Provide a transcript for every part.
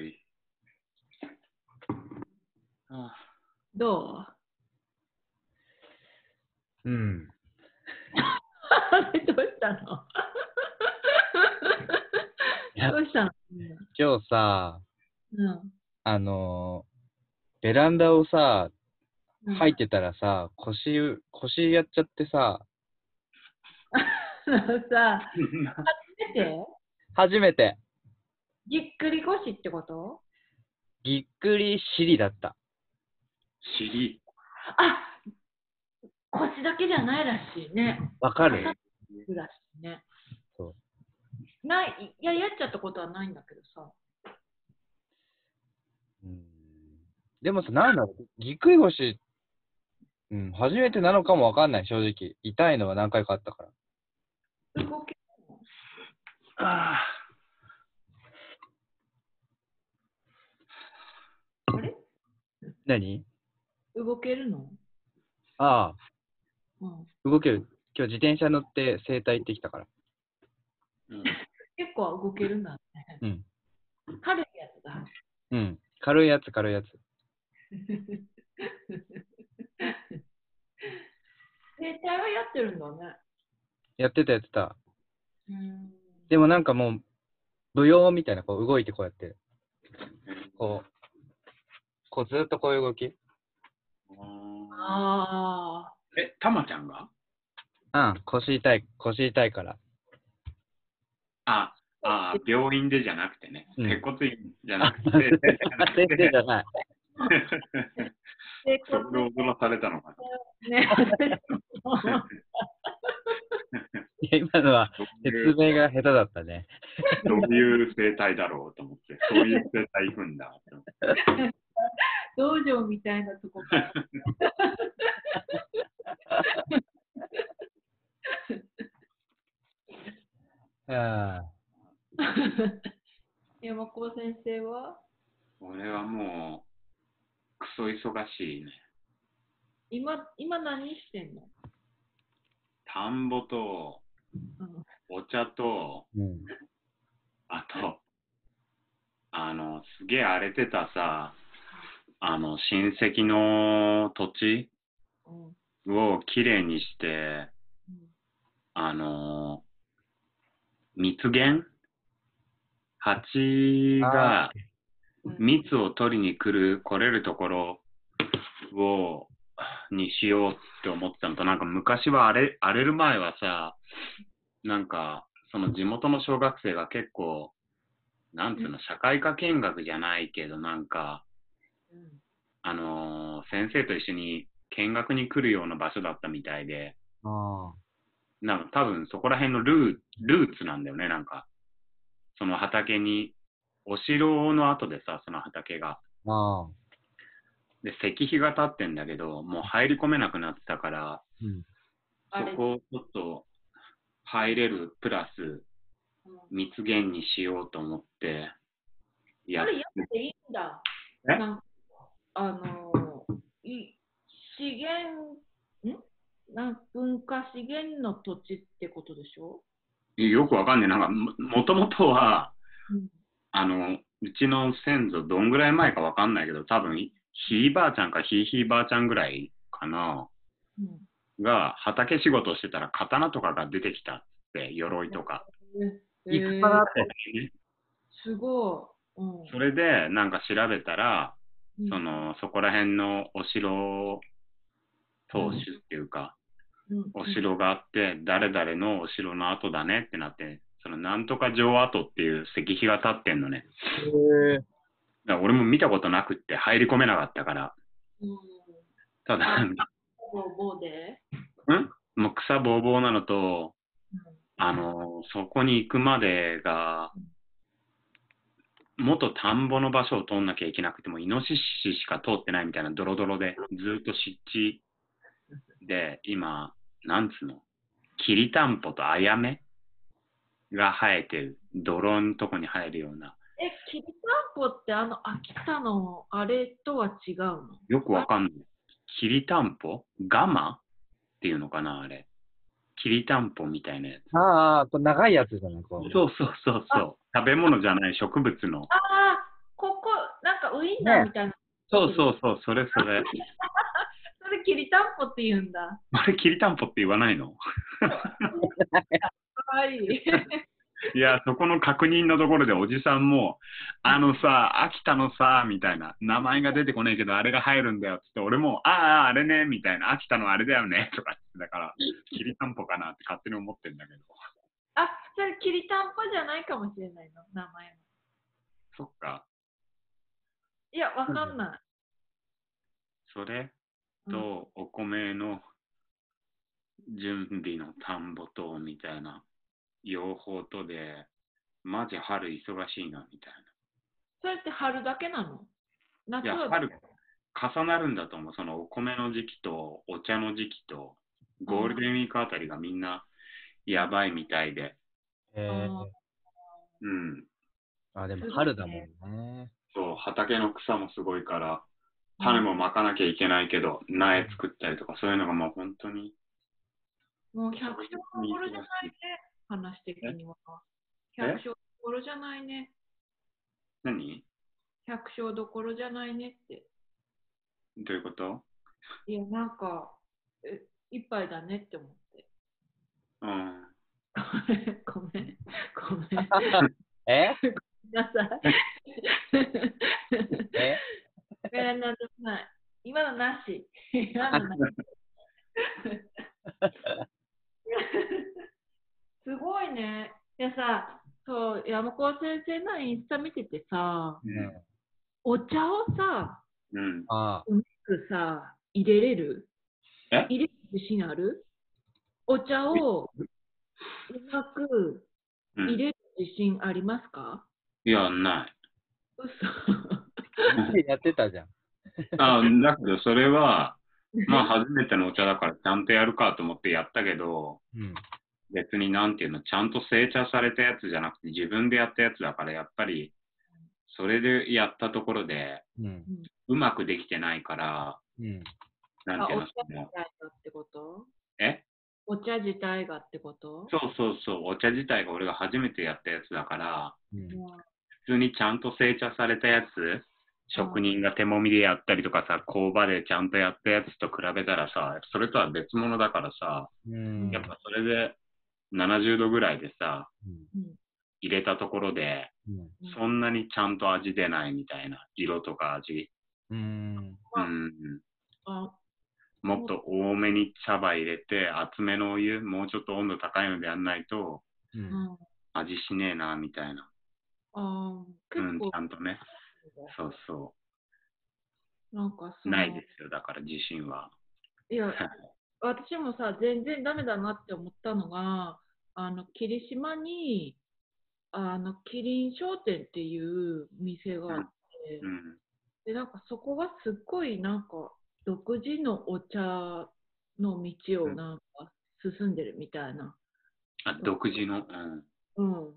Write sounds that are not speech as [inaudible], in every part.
い。あどう？うん。[laughs] どうしたの？どうしたの？今日さ、うん。あのーベランダをさ、うん。入ってたらさ、腰、腰やっちゃってさ、[laughs] あのさ、[laughs] 出て？初めて、ぎっくり腰ってこと？ぎっくり尻だった。尻。あ腰だけじゃないらしいね。わかるらしいね。そない、いや、やっちゃったことはないんだけどさ。うん。でもさ、なんだろう、ぎっくり腰、うん、初めてなのかもわかんない、正直。痛いのは何回かあったから。動けああ何？動けるの？あうん。あ、動ける。今日自転車乗って整体行ってきたから。うん結構動けるんだね。うん。軽いやつだ。うん。軽いやつ、軽いやつ。[laughs] 整体はやってるんだね。やってた、やってた。うん。でもなんかもう、舞踊みたいな、こう動いてこうやって、こう、こうずっとこういう動き。ああ。え、たまちゃんが？うん、腰痛い、腰痛いから。あ、あ、病院でじゃなくてね。うん接骨院じゃなくて。先生じゃない。で、それを踊らされたのかな。ね、[laughs] 今のは説明が下手だったね。どういう生態だろうと思って、そういう生態行くんだって思って。[laughs] 道場みたいなとこから。あ山子先生は？俺はもう、クソ忙しいね。今、今何してんの、田んぼと、うん、お茶と、うん。あと、あの、すげえ荒れてたさ、あの、親戚の土地うん。をきれいにして、うん。あの、蜜源？蜂がうん。蜜を取りに来る、来れるところを、にしようって思ってたのと、なんか昔は荒れ、荒れる前はさ、なんか、その地元の小学生が結構、なんつうの、社会科見学じゃないけど、なんか、うんあのー先生と一緒に見学に来るような場所だったみたいで、あなんか多分そこら辺のルールーツなんだよね、なんか。その畑に、お城の後でさ、その畑が。あ。で、石碑が立ってんだけど、もう入り込めなくなってたから、うん。そこをちょっと入れるプラスうん密源にしようと思って、やっあれやっていいんだ。え？なんかあのーい資源、ん？なん文化資源の土地ってことでしょ、よくわかんない。なんかも、もともとは、うん。あの、うちの先祖どんぐらい前かわかんないけど、多分、ひいばあちゃんかひいひいばあちゃんぐらいかな、うん。が畑仕事をしてたら刀とかが出てきたって、鎧とか。え戦だったですごい。うん。それでなんか調べたら、うん。その、そこら辺のお城当主っていうか、うん。お城があって、誰々のお城の跡だねってなって、そのなんとか城跡っていう石碑が立ってんのね。へえ。だから俺も見たことなくって入り込めなかったから。うん。ただ、あボーボーで、もう草ぼうぼうなのと、うん。あの、そこに行くまでが、元田んぼの場所を通んなきゃいけなくても、イノシシしか通ってないみたいなドロドロで、ずっと湿地で、今、なんつうの、きりたんぽとあやめが生えてる、泥のとこに生えるような、え、きりたんぽってあの秋田のあれとは違うの？よくわかんない。きりたんぽ？ガマ？っていうのかな、あれ。きりたんぽみたいなやつ。ああ、これ長いやつじゃない？こう。そうそうそうそう。食べ物じゃない植物の。ああ、こインナーねみたいな。そうそうそう、それそれ。[laughs] それきりたんぽって言うんだ。[laughs] あれ、きりたんぽって言わないの？かわいい。[laughs] いや、そこの確認のところでおじさんも、あのさ、秋田のさ、みたいな、名前が出てこないけど、あれが入るんだよっつって、俺も、ああ、あれね、みたいな、秋田のあれだよね、[laughs] とかって、だから、きりたんぽかなって勝手に思ってんだけど。あ、それきりたんぽじゃないかもしれないの、名前は。そっか。いや、わかんない。それうんと、お米の準備の田んぼと、みたいな、両方とで、マジ春忙しいな、みたいそれって春だけなの？夏な。いや、は春、重なるんだと思う。そのお米の時期と、お茶の時期と、ゴールデンウィークあたりがみんな、やばいみたいで。へーうん。あ、でも春だもんね。そう、畑の草もすごいから、種もまかなきゃいけないけど、苗作ったりとか、そういうのがもう本当に、もう百姓どころじゃないね、話的には。百姓どころじゃないね。何？百姓どころじゃないねって。どういうこと？いや、なんか、え、一杯だねって思って。うん。[laughs] ごめん、ごめん。[laughs] ごめんえなさい。え？え、なんでもない。今のなし。[laughs] 今のなし。すごいね。でさ、そう、山子先生のインスタ見ててさ、うんお茶をさ、うん。あうまくさ、入れれる？え？入れる自信ある？お茶をうまくうん入れる自信ありますか？いや、ない。嘘。あ。やってたじゃん。あだけど、それは、まあ、初めてのお茶だから、ちゃんとやるかと思ってやったけど、うん。別になんていうの、ちゃんと成茶されたやつじゃなくて、自分でやったやつだから、やっぱり、それでやったところで、うん。うまくできてないから、うん。あ、なんていうのお茶、自体そのがってこと？え？お茶自体がってこと？そうそうそう、お茶自体が俺が初めてやったやつだから、うん。普通にちゃんと成茶されたやつ、職人が手もみでやったりとかさ、工場でちゃんとやったやつと比べたらさ、それとは別物だからさ、うん。やっぱそれで70度ぐらいでさ、入れたところで、うん。そんなにちゃんと味出ないみたいな、色とか味。うん。あうん。あもっと多めに茶葉入れて、厚めのお湯、もうちょっと温度高いのでやんないと、味しねえな、みたいな。あうん、結構ちゃんとね。そうそなんかないですよ、だから自信は。いや、私もさ、全然ダメだなって思ったのが、あの、霧島に、あの、キリン商店っていう店があって、うん。で、なんかそこがすっごいなんか、独自のお茶の道をなんか進んでるみたいな。あ、独自の？うん。うん。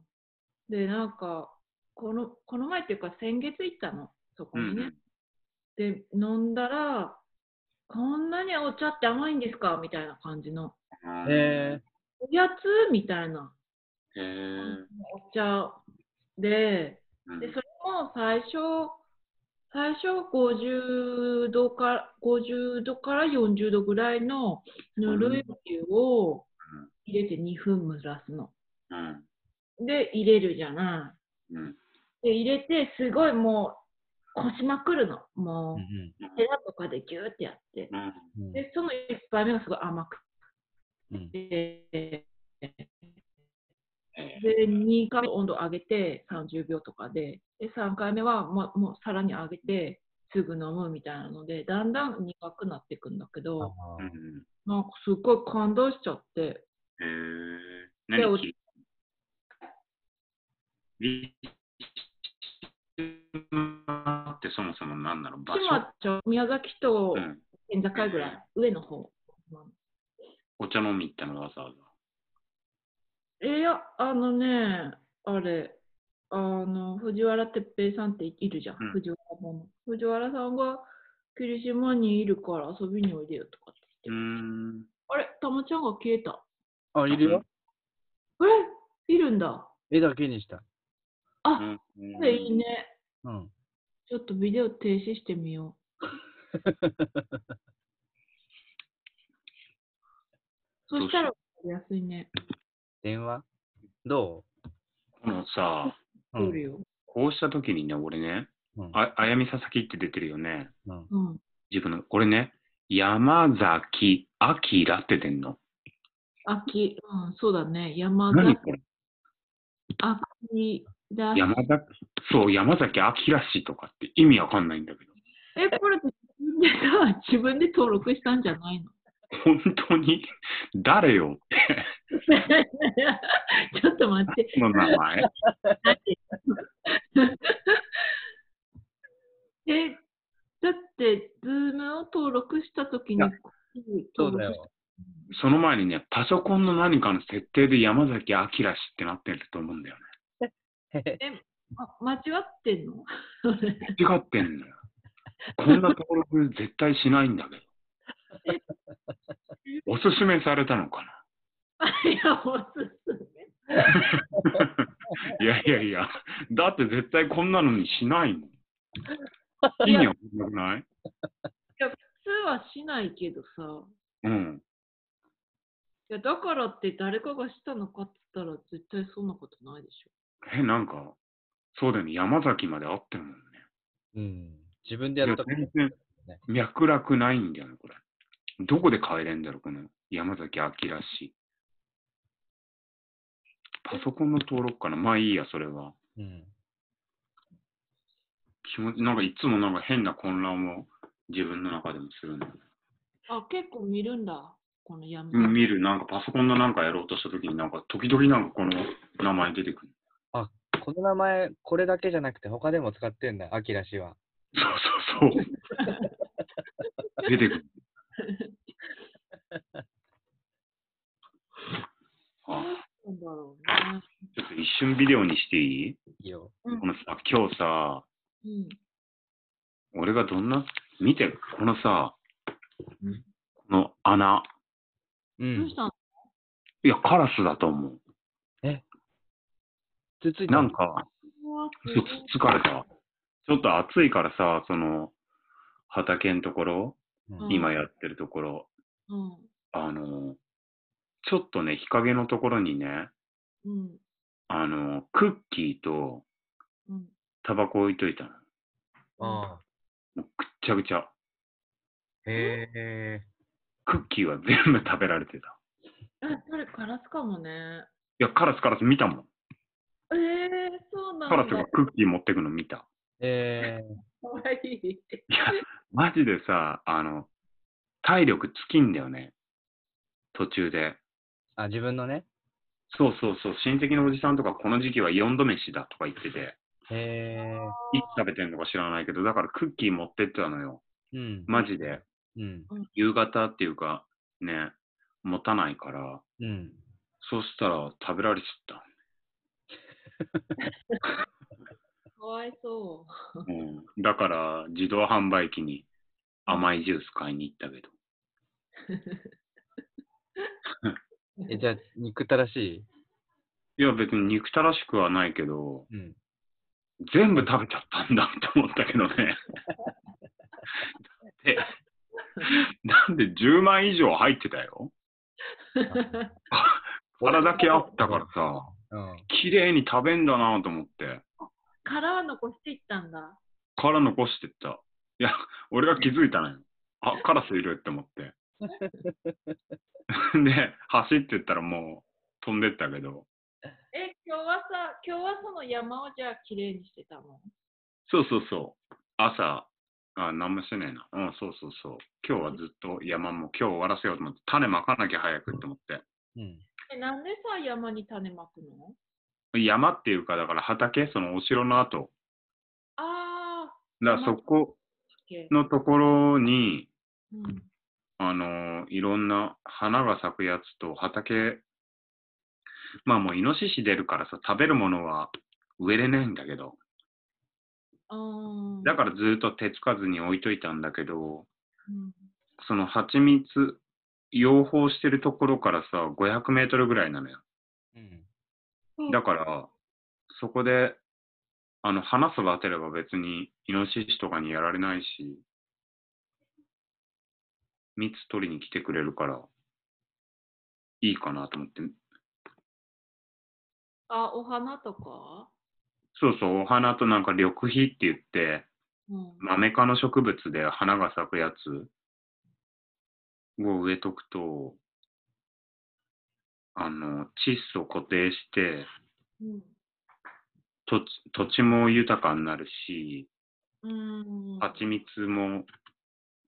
で、なんか、この、この前っていうか先月行ったの、そこにね。で、飲んだら、こんなにお茶って甘いんですか？みたいな感じの。うん。えおやつみたいな。お茶で、うんで、それも最初、最初50度から、50度から40度ぐらいのぬるいお湯を入れて2分蒸らすの。うん。で、入れるじゃない。うん。で、入れて、すごいもう、こしまくるの。もうう、ヘラとかでギューってやって。うん。ん。で、その1杯目がすごい甘くうん。て、えで、2回目温度上げて30秒とかで、で、3回目はもうもうさらに上げて、すぐ飲むみたいなので、だんだん苦くなっていくんだけど。なんかすっごい感動しちゃって、へえ。でお何きリってそもそも何なの場所、宮崎とうん、県境ぐらい、上の方。お茶飲み行ったのわざわざ。いや、あのね、あれ、あの、藤原哲平さんっているじゃん、うん藤原さんの。藤原さんが霧島にいるから遊びにおいでよとかって言って。ん。あれ、たまちゃんが消えた。あ、いるよ。えいるんだ。絵だけにした。あ、うんそれいいね。うん。ちょっとビデオ停止してみよう。[laughs] そしたら、安いね。電話？どこのさ、うそうるよ。こうした時にね、俺ね、うんああやみささきって出てるよね。うんうん。自分の、これね、山崎明って出んの。秋、うん、そうだね。山崎何これ？秋だ。山崎、そう、山崎明氏とかって意味わかんないんだけど。え、これ自分でさ、自分で登録したんじゃないの？本当に？誰よ？って、ちょっと待って。この名前。[laughs] え、だって、ズームを登録したときにそうだよ。その前にね、パソコンの何かの設定で山崎明氏ってなってると思うんだよね。あ間違ってんの？[laughs] 間違ってんのよ。こんな登録絶対しないんだけど。[laughs] おすすめされたのか [laughs] いや、おすすめ。な [laughs] いやいやいや、だって絶対こんなのにしないもん。意味わかんなくない？普通はしないけどさ。うん。いや、だからって誰かがしたのかって言ったら絶対そんなことないでしょ。え、なんか、そうだよね、山崎まで合ってるもんね。うん。自分でいややった全然脈絡ないんだよね、これ。どこで変えれんだろう、この山崎明氏。パソコンの登録かなまあいいや、それは。うん。気持ち、なんかいつもなんか変な混乱を自分の中でもするんだよね。あ、結構見るんだ。この山うん見る、なんかパソコンのなんかやろうとしたときになんか時々なんかこの名前出てくる。この名前、これだけじゃなくて他でも使ってんだ、アキラ氏は。そうそうそう。[laughs] 出てくる。あ、なんだろうね。ちょっと一瞬ビデオにしていい？いいよ。うんこのさ、今日さ、うん。俺がどんな、見て、このさうん、この穴。うんどうし。たの？いや、カラスだと思う。つついたなんか、つつつかれた。ちょっと暑いからさ、その、畑のところ、うん今やってるところ、うん。あの、ちょっとね、日陰のところにね、うん。あの、クッキーとうん。タバコ置いといたの。あもうくっちゃくちゃ。あ。へえ。クッキーは全部食べられてた。え、それカラスかもね。いや、カラスカラス見たもん。えー、そうなんだ。カラスがクッキー持ってくの見た。えかわいい。いや、マジでさ、あの、体力尽きんだよね。途中で。ー、あ、自分のね？そうそうそう、親戚のおじさんとかこの時期は4度飯だとか言ってて、へえ。いつ食べてんのか知らないけど、だからクッキー持ってってたのよ。うん。マジで。うん。夕方っていうか、ね、持たないから、うん。そしたら食べられちゃった。[laughs] かわいそうん、だから自動販売機に甘いジュース買いに行ったけど。[laughs] え、じゃあ、憎たらしい？いや別に憎たらしくはないけど、うん。全部食べちゃったんだって思ったけどね。[laughs] で、なんで10万以上入ってたよ。[laughs] う。腹だけあったからさ、うん。綺麗に食べんだなと思って、殻は残していったんだ。殻残してった。いや、俺が気づいたのよ。あ、カラスいるって思って。[laughs] で、走ってったらもう飛んでったけど、え、今日はさ、今日はその山をじゃあきれいにしてたの？そうそうそう。朝、あ、なんもしてねえな。うん、そうそうそう。今日はずっと山も今日終わらせようと思って、種まかなきゃ早くって思って。うん。え、なんでさ、山に種まくの？山っていうか、だから畑、そのお城の後。あだからそこー、のところに、うん。あのいろんな花が咲くやつと畑、まあもうイノシシ出るからさ、食べるものは植えれないんだけど、だからずっと手つかずに置いといたんだけど、うんその蜂蜜、養蜂してるところからさ、500メートルぐらいなのよ。うん。だから、そこで、あの、花育てれば別にイノシシとかにやられないし、蜜取りに来てくれるから、いいかなと思って。あ、お花とか？そうそう、お花となんか緑肥って言って、うん。マメ科の植物で花が咲くやつを植えとくと、あの、窒素を固定して、うん。土地土地も豊かになるし、うん。蜂蜜も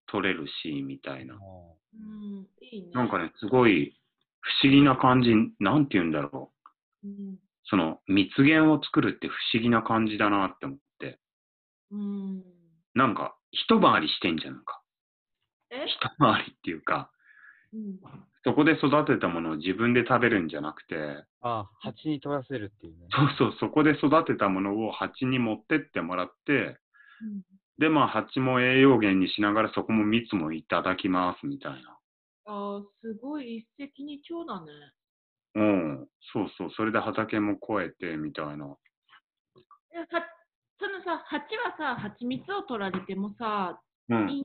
取れるし、みたいな。うん。いいね。なんかね、すごい不思議な感じ、なんて言うんだろう。うん。その蜜源を作るって不思議な感じだなって思って。うん。なんか、一回りしてんじゃんか。え？一回りっていうか、うん。そこで育てたものを自分で食べるんじゃなくて、ああ、蜂に取らせるっていうね。そうそう、そこで育てたものを蜂に持ってってもらって、うんで、まあ、蜂も栄養源にしながらそこも蜜もいただきますみたいな。あーすごい一石二鳥だね。うん、そうそう、それで畑も越えてみたいな。えはそのさ、蜂はさ、蜂蜜を取られてもさ、うん。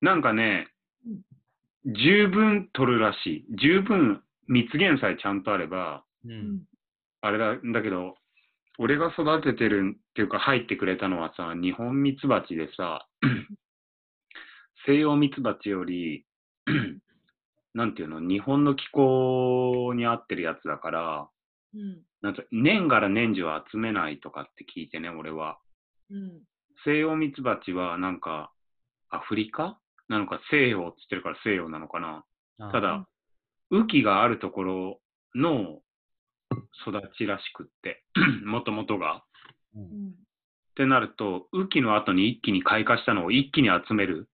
なんかね、十分取るらしい。十分蜜源さえちゃんとあれば、う。うんん。あれだ、だけど、俺が育ててるっていうか入ってくれたのはさ、日本ミツバチでさ、[clears throat] 西洋ミツバチより、[clears throat] なんていうの、日本の気候に合ってるやつだから、うん。なんか年がら年中集めないとかって聞いてね、俺は。うん。西洋ミツバチはなんか、アフリカなのか西洋って言ってるから西洋なのかな。ただ、雨季があるところの育ちらしくって、もともとが。う。うんん。ってなると、雨季の後に一気に開花したのを一気に集める。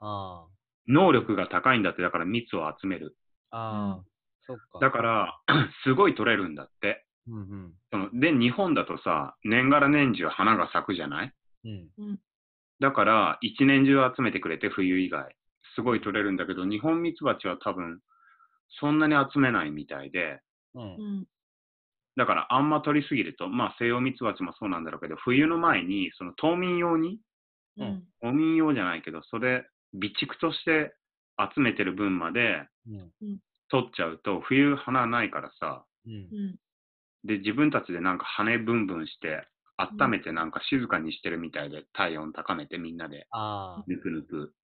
あ能力が高いんだって、だから蜜を集める。あ。ああ。そっか。だから、[clears throat] すごい取れるんだって。うんうん。そので、日本だとさ、年がら年中花が咲くじゃない？うん。だから、一年中集めてくれて、冬以外。すごい取れるんだけど、日本ミツバチは多分、そんなに集めないみたいで、うんう。ん。だからあんま取りすぎると、まあ西洋ミツバチもそうなんだろうけど、冬の前に、その冬眠用に、うん。冬眠用じゃないけど、それ、備蓄として集めてる分までうん。取っちゃうと、冬花ないからさ、うん。うん。で、自分たちでなんか羽ブンブンして、温めてなんか静かにしてるみたいで、体温高めてみんなで。ああ。ぬくぬく。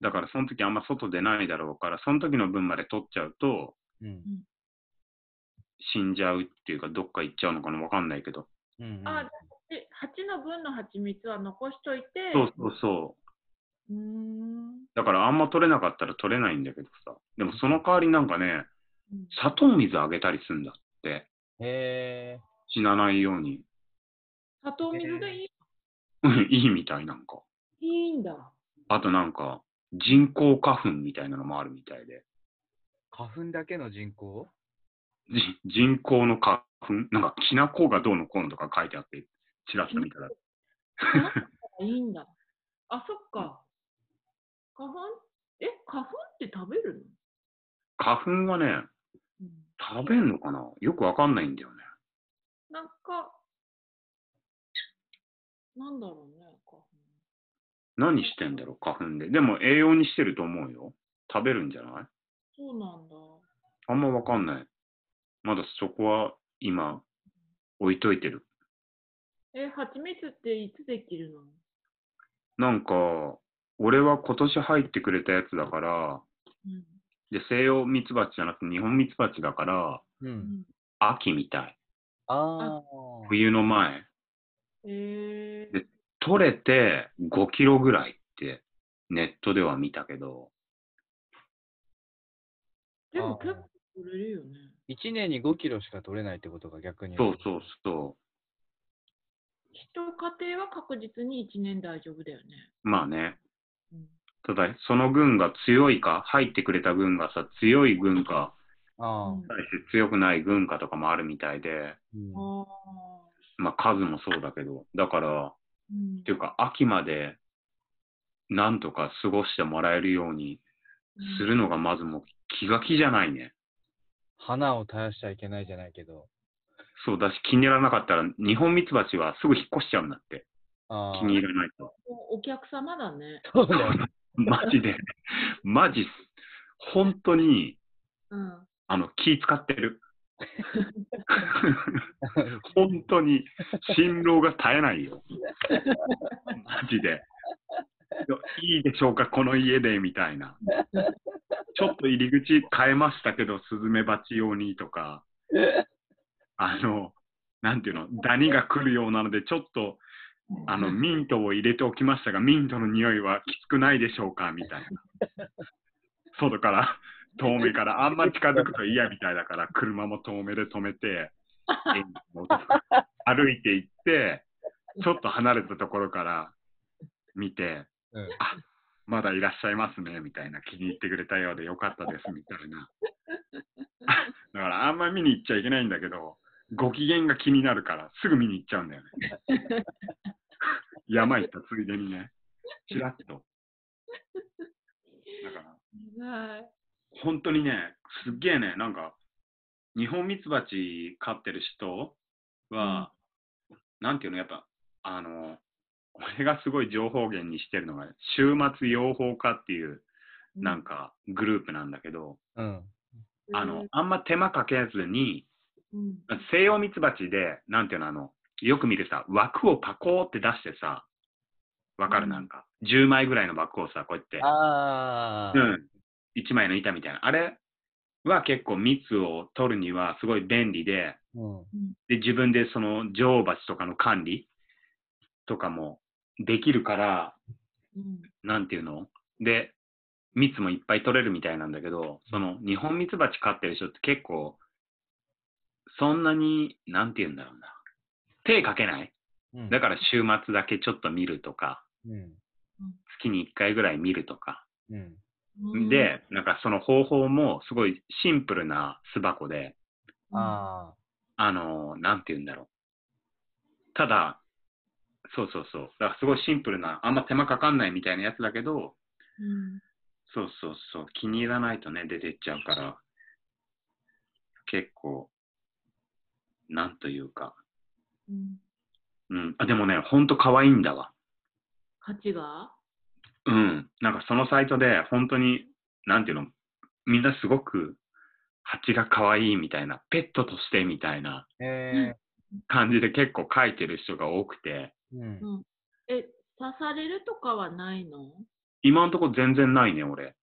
だからその時あんま外出ないだろうから、その時の分まで取っちゃうとうん。死んじゃうっていうか、どっか行っちゃうのかなわかんないけど。うん。あ、で、蜂の分の蜂蜜は残しといて、そうそうそう。うーん。だからあんま取れなかったら取れないんだけどさ。でもその代わりなんかね、うん砂糖水あげたりするんだって。へえ。死なないように。砂糖水でいいうんいいみたいなんか。いいんだ。あとなんか、人工花粉みたいなのもあるみたいで。花粉だけの人口じ人工の花粉？なんか、きな粉がどうのこうのとか書いてあって、チラッと見たら。いいんだ。[laughs] あ、そっか。花粉？え、花粉って食べる花粉はね、食べんのかな？よくわかんないんだよね。なんか、なんだろうね、花粉。何してんだろう、花粉で。でも栄養にしてると思うよ。食べるんじゃない？そうなんだ。あんまわかんない。まだそこは今、置いといてる。え、蜂蜜っていつできるの？なんか、俺は今年入ってくれたやつだから、うん。で、西洋ミツバチじゃなくて日本ミツバチだから、う。うんん、秋みたい。ああ。冬の前。えーで、取れて5キロぐらいってネットでは見たけど、でも結構取れるよね。1年に5キロしか取れないってことが逆に。そうそうそ一家庭は確実に1年大丈夫だよね。う。まあね。うん、ただ、その軍が強いか、入ってくれた軍がさ、強い軍か、ああ。対して強くない軍かとかもあるみたいで、うんああ。まあ数もそうだけど、だから、うんっていうか、秋まで、なんとか過ごしてもらえるようにするのがまずもう気が気じゃないね。花を絶やしちゃいけないじゃないけど。そうだし気に入らなかったら、日本ミツバチはすぐ引っ越しちゃうんだって。ああ気に入らないと。お客様だね。そうだよね。[laughs] マジで、マジ、本当に、うん。あの、気使ってる。[laughs] 本当に、辛労が絶えないよ。マジで。いいでしょうか、この家で、みたいな。ちょっと入り口変えましたけど、スズメバチ用にとか、あの、なんていうの、ダニが来るようなので、ちょっと、あの、ミントを入れておきましたが、ミントの匂いはきつくないでしょうかみたいな。外から、遠目から、あんま近づくと嫌みたいだから、車も遠目で止めて、歩いて行って、ちょっと離れたところから見て、うんあまだいらっしゃいますね、みたいな、気に入ってくれたようでよかったです、みたいな。だから、あんま見に行っちゃいけないんだけど、ご機嫌が気になるから、すぐ見に行っちゃうんだよね。山行ったついでにね、ちらっと。だから、はい。本当にね、すっげえね、なんか、日本ミツバチ飼ってる人は、なんていうの、やっぱ、あの、俺がすごい情報源にしてるのが、週末養蜂家っていう、なんか、グループなんだけど、うん。あの、あんま手間かけずに、うん、西洋ミツバチで、なんていうの、あの、よく見るさ、枠をパコーって出してさ、わかる？うん。なんか、10枚ぐらいの枠をさ、こうやって、ああ。うん、1枚の板みたいな。あれは結構蜜を取るにはすごい便利で、うん。で、自分でその女王蜂とかの管理とかもできるから、うん。なんていうの？で、蜜もいっぱい取れるみたいなんだけど、その日本蜜蜂飼ってる人って結構、そんなに、なんて言うんだろうな。手かけない？うんだから週末だけちょっと見るとか、うん。月に1回ぐらい見るとか。うん。うん、で、なんかその方法もすごいシンプルな巣箱で、ああのーなんて言うんだろう。ただ、そうそうそう。だからすごいシンプルな、あんま手間かかんないみたいなやつだけど、うん、そうそうそう。気に入らないとね、出てっちゃうから、結構、なんというか。うん。うん。あ、でもね、ほんと可愛いんだわ。価値が？うん。なんかそのサイトで、本当に、なんていうの、みんなすごく、蜂が可愛いみたいな、ペットとしてみたいな。感じで結構書いてる人が多くて、うん。うん。え、刺されるとかはないの？今のところ全然ないね、俺。へ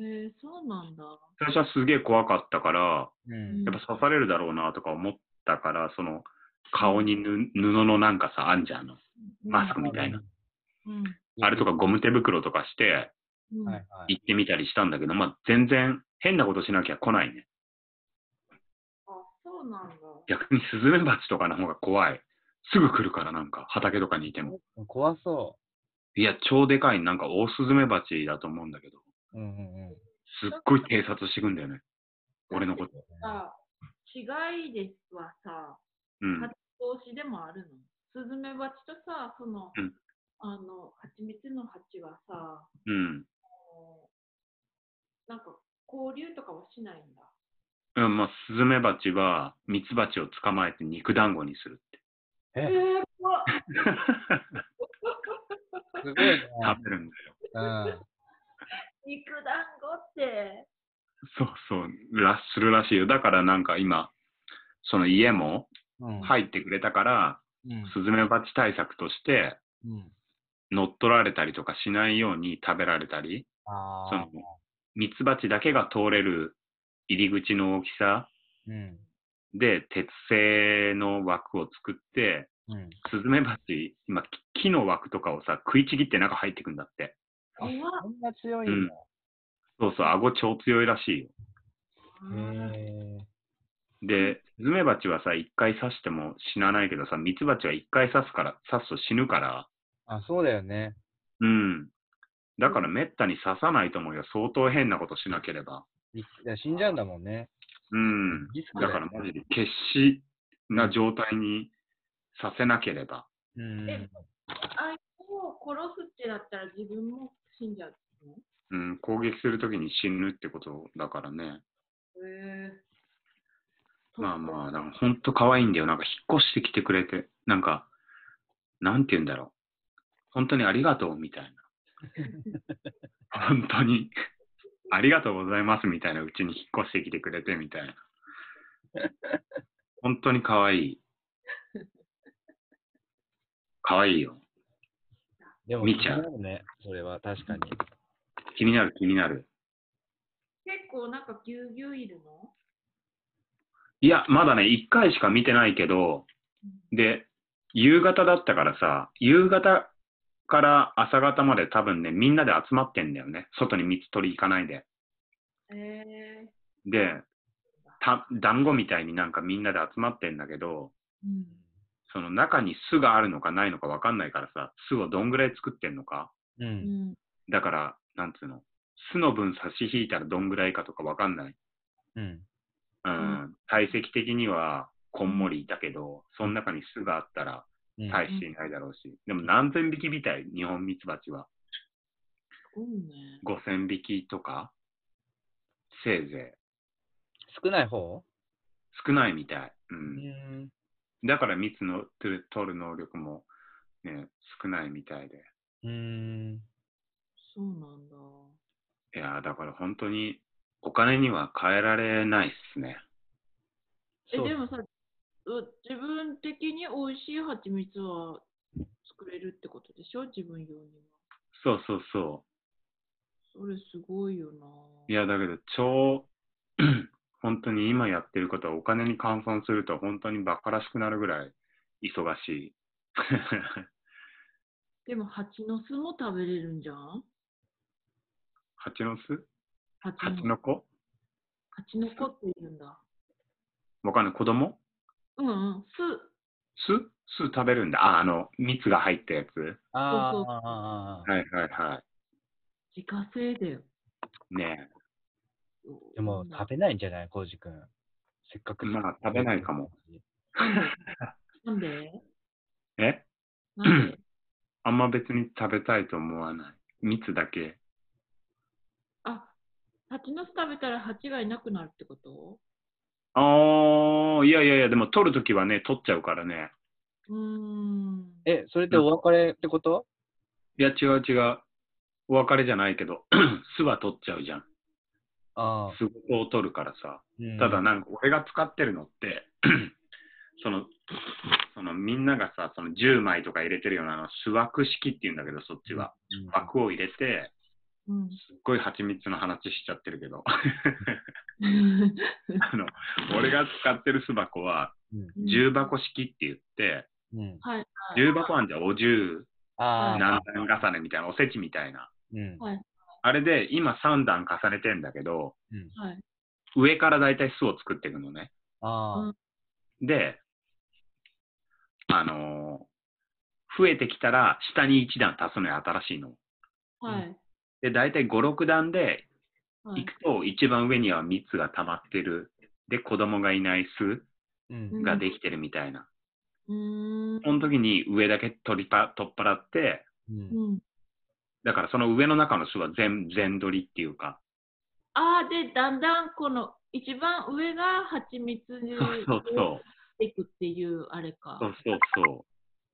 えそうなんだ。最初はすげえ怖かったから、うん。やっぱ刺されるだろうなとか思ったから、その、顔にぬ布のなんかさ、あんじゃんあの、マスクみたいな。うん。あれとかゴム手袋とかして。行ってみたりしたんだけど、まあ全然変なことしなきゃ来ないね。あ、そうなんだ。逆にスズメバチとかの方が怖い。すぐ来るからなんか、畑とかにいても。怖そいや、超でかい、なんかオオスズメバチだと思うんだけど、う。うんうんうん。すっごい偵察してくんだよね。俺のこと。さ、違いですはさ、うん。蜂同士でもあるのスズメバチとさ、その、うんあの、蜂蜜の蜂はさ、うん。なんか交流とかはしないんだ。うん、まあ、スズメバチは、ミツバチを捕まえて肉団子にするって。え？え、ー、すごいね。[laughs] 食べるんだよ。うん。肉団子って。そうそう、らするらしいよ。だからなんか今、その家もうん。入ってくれたから、うん。スズメバチ対策として、うん。乗っ取られたりとかしないように食べられたり。ミツバチだけが通れる入り口の大きさうん。で鉄製の枠を作って、うん。スズメバチ、今、木木の枠とかをさ、食いちぎって中入ってくんだって。あ、そんな強いんだ。そうそう、顎超強いらしいよ。へえ。で、スズメバチはさ、一回刺しても死なないけどさ、ミツバチは一回刺すから、刺すと死ぬから、あ、そうだよね。うん。だからめったに刺さないと思うよ。相当変なことしなければ。いや死んじゃうんだもんね。うん。リスクだからマジで決死な状態にさせなければ。うん。え相手を殺すってなったら自分も死んじゃうの？うん、攻撃するときに死ぬってことだからね。へえまあまあ、なんか本当可愛いんだよ。なんか引っ越してきてくれて、なんか、なんて言うんだろう。本当にありがとうみたいな。本当に、ありがとうございますみたいなうちに引っ越してきてくれてみたいな。本当に可愛い。可愛いよ。でも、見ちゃう気になるね。それは確かに。気になる気になる。結構なんかぎゅうぎゅういるの？いや、まだね、1回しか見てないけど、で、夕方だったからさ、夕方から朝方まで多分ね、みんなで集まってんだよね。外に蜜取り行かないで。えで、た団子みたいになんかみんなで集まってんだけど、ーうん、その中に巣があるのかないのかわかんないからさ、巣をどんぐらい作ってんのか。う。うんん。だから、なんつうの、巣の分差し引いたらどんぐらいかとかわかんない。うん。うん、う体積的にはこんもりいたけど、その中に巣があったらうん大していないだろうし、でも何千匹みたい、日本ミツバチは。すごいね。5000匹とか、せいぜ少ない方？い。少ないみたい。う。うんん。だから蜜の取る取る能力も、ね、少ないみたいで。うん。そうなんだ。いやー、だから本当にお金には変えられないっすね。え、でもさ、う自分的に美味しい蜂蜜は作れるってことでしょ？自分用には。そうそうそそれすごいよな。う。いや、だけど超、[clears throat] 本当に今やってることはお金に換算すると本当にバカらしくなるぐらい忙しい。[laughs] でも蜂の巣も食べれるんじゃん？蜂の巣？蜂蜂の子？蜂の子って言うんだ。わかんない。子供？うんうん。巣。巣巣食べるんだ。あ、あの、蜜が入ったやつ？あそうそうあ。はいはいは自家製だよ。い。ねでも食べないんじゃない？コウジ君。せっかく。まあ食べないかも。[laughs] なんで？え？なんで？[clears throat] あんま別に食べたいと思わない。蜜だけ。あ、蜂の巣食べたら蜂がいなくなるってこと？あー、いやいやいや、でも取るときはね、取っちゃうからね。うーん。え、それってお別れってこと？いや、違う違う。お別れじゃないけど、[clears throat] 巣は取っちゃうじゃん。ああ。巣を取るからさ。うんただなんか俺が使ってるのって、[clears throat] その、そのみんながさ、その10枚とか入れてるようなあの巣枠式っていうんだけど、そっちは。うん枠を入れて、うん。すっごい蜂蜜の話しちゃってるけど、[laughs] あの、俺が使ってる巣箱は、うん重箱式って言って。重箱あんじゃんお重。何段重ねみたいな、おせちみたいな。うん。あれで今3段重ねてんだけど。上からだいたい巣を作っていくのね。で、あのー増えてきたら下に1段足すのよ、新しいの。はい。で、だいたい5、6段ではい行くと、一番上には蜜が溜まってる。で、子供がいない巣うん。ができてるみたいな。うーん。その時に上だけ取りぱ取っ払って、うん。うん。だからその上の中の巣は全全取りっていうか、ああ、で、だんだんこの一番上が蜂蜜にそうそうそしていくっていうあれかう。。そうそう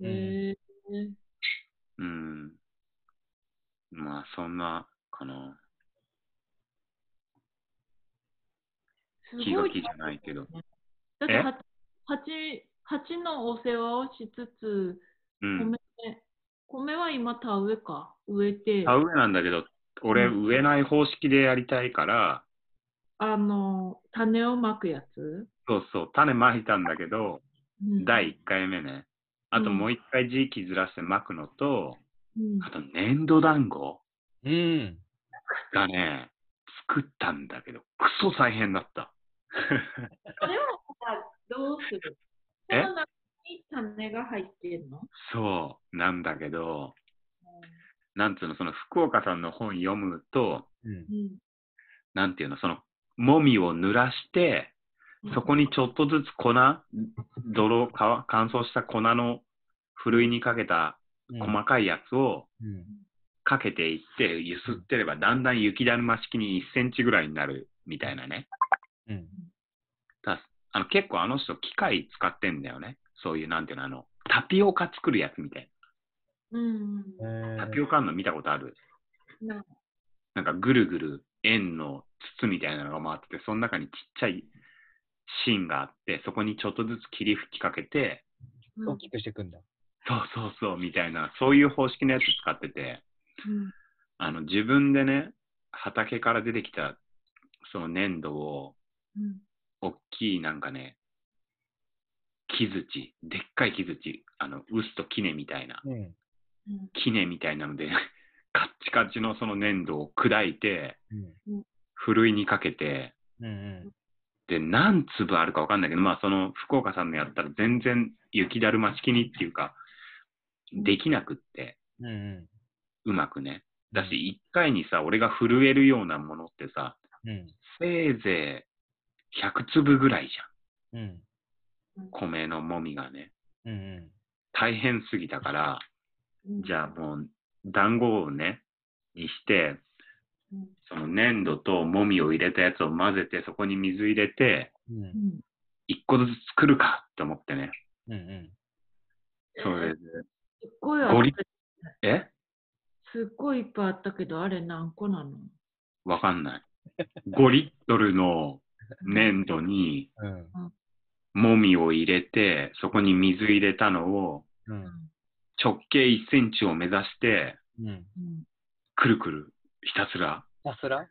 そへえ。う。うん。まあ、そんな、かな。すごい気が気じゃないけど。えだっては蜂蜂のお世話をしつつ、うん。米、米は今田植えか？植えて、田植えなんだけど、俺、うん植えない方式でやりたいから、あの、種をまくやつ？そうそう、種まいたんだけど、うん第1回目ね。あとうんもう1回時期ずらしてまくのと、うん。あと粘土団子。うん。がね、作ったんだけど、クソ大変だった。[laughs] それはさ、どうする？そえの中に種が入ってんの？そう、なんだけど、なんつうの、その福岡さんの本読むと、うん。うん。なんていうの、その、もみを濡らして、そこにちょっとずつ粉、泥、か乾燥した粉のふるいにかけた細かいやつをうん。かけていって、ゆすってれば、だんだん雪だるま式に1センチぐらいになるみたいなね。うん。だあの結構あの人機械使ってんだよね。そういう、なんていうの、あの、タピオカ作るやつみたいうん。な。タピオカの見たことある？ななんかぐるぐる円の筒みたいなのが回ってて、その中にちっちゃい芯があって、そこにちょっとずつ霧吹きかけて、うん大きくしていくんだ。そうそうそうみたいな、そういう方式のやつ使ってて、うんあの自分でね、畑から出てきたその粘土を、うん大きいなんかね、木槌、でっかい木槌、あの、臼と杵みたいな、うん。うん杵みたいなので、[laughs] カッチカチのその粘土を砕いて、うん。ふるいにかけて、うんうん。で、何粒あるかわかんないけど、まあ、その福岡さんのやったら全然雪だるま式にっていうか、できなくって、うんううまくね。だし、一回にさ、俺が震えるようなものってさ、ん。うん。せいぜい100粒ぐらいじゃん。うん。米のもみがね。うんう大変すぎたから、うんじゃあもう、団子をね、にして、うんその粘土ともみを入れたやつを混ぜて、そこに水入れて、ん。うん個ずつ作るかって思ってね。うんうん。それで、すっごいあゴリったえ？すっごいいっぱいあったけど、あれ何個なの？わかんない。5リットルの粘土にうん。もみを入れて、そこに水入れたのをうん。直径1センチを目指して、うん。うんくるくる、ひたすら、さすら？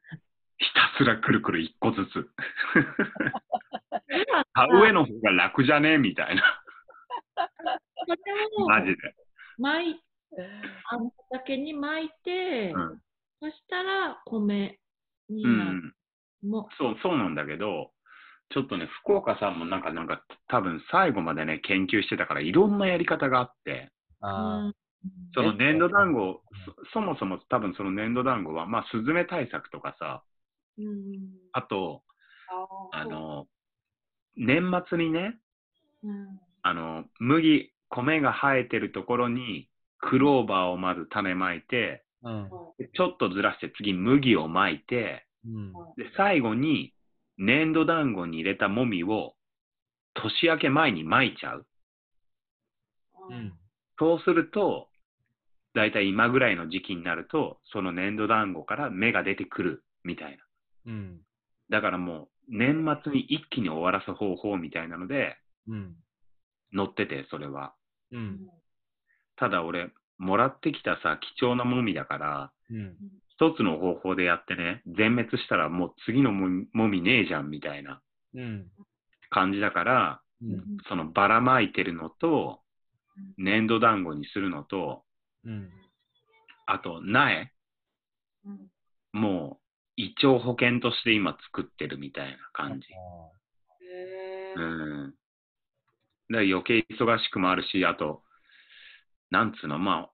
ひたすらくるくる1個ずつ。[laughs] 田植えの方が楽じゃね？みたいな。それをマジで。巻いあの畑に巻いて、うん。そしたら米にうなる。ん。もそう、そうなんだけど、ちょっとね、福岡さんもなんか、なんか、多分最後までね、研究してたから、いろんなやり方があって、ああ。その粘土団子、そそもそも多分その粘土団子は、まあ、スズメ対策とかさ、うん。うんあと、ああの、年末にね、うん。あの、麦、米が生えてるところに、クローバーをまず種まいて、うん。でちょっとずらして次麦をまいて、うん。で、最後に粘土団子に入れたもみを年明け前にまいちゃう。うん。そうすると、だいたい今ぐらいの時期になると、その粘土団子から芽が出てくるみたいな。うん。だからもう年末に一気に終わらす方法みたいなのでうん。載ってて、それは。うん。ただ俺、もらってきたさ、貴重なもみだから、うん。一つの方法でやってね、全滅したらもう次のもみもみねえじゃんみたいなうん。感じだから、うん。そのばらまいてるのと、粘土団子にするのと、うん。あと苗、うんもう胃腸保険として今作ってるみたいな感じ。へーうん。だから余計忙しくもあるし、あと、なんつうの、ま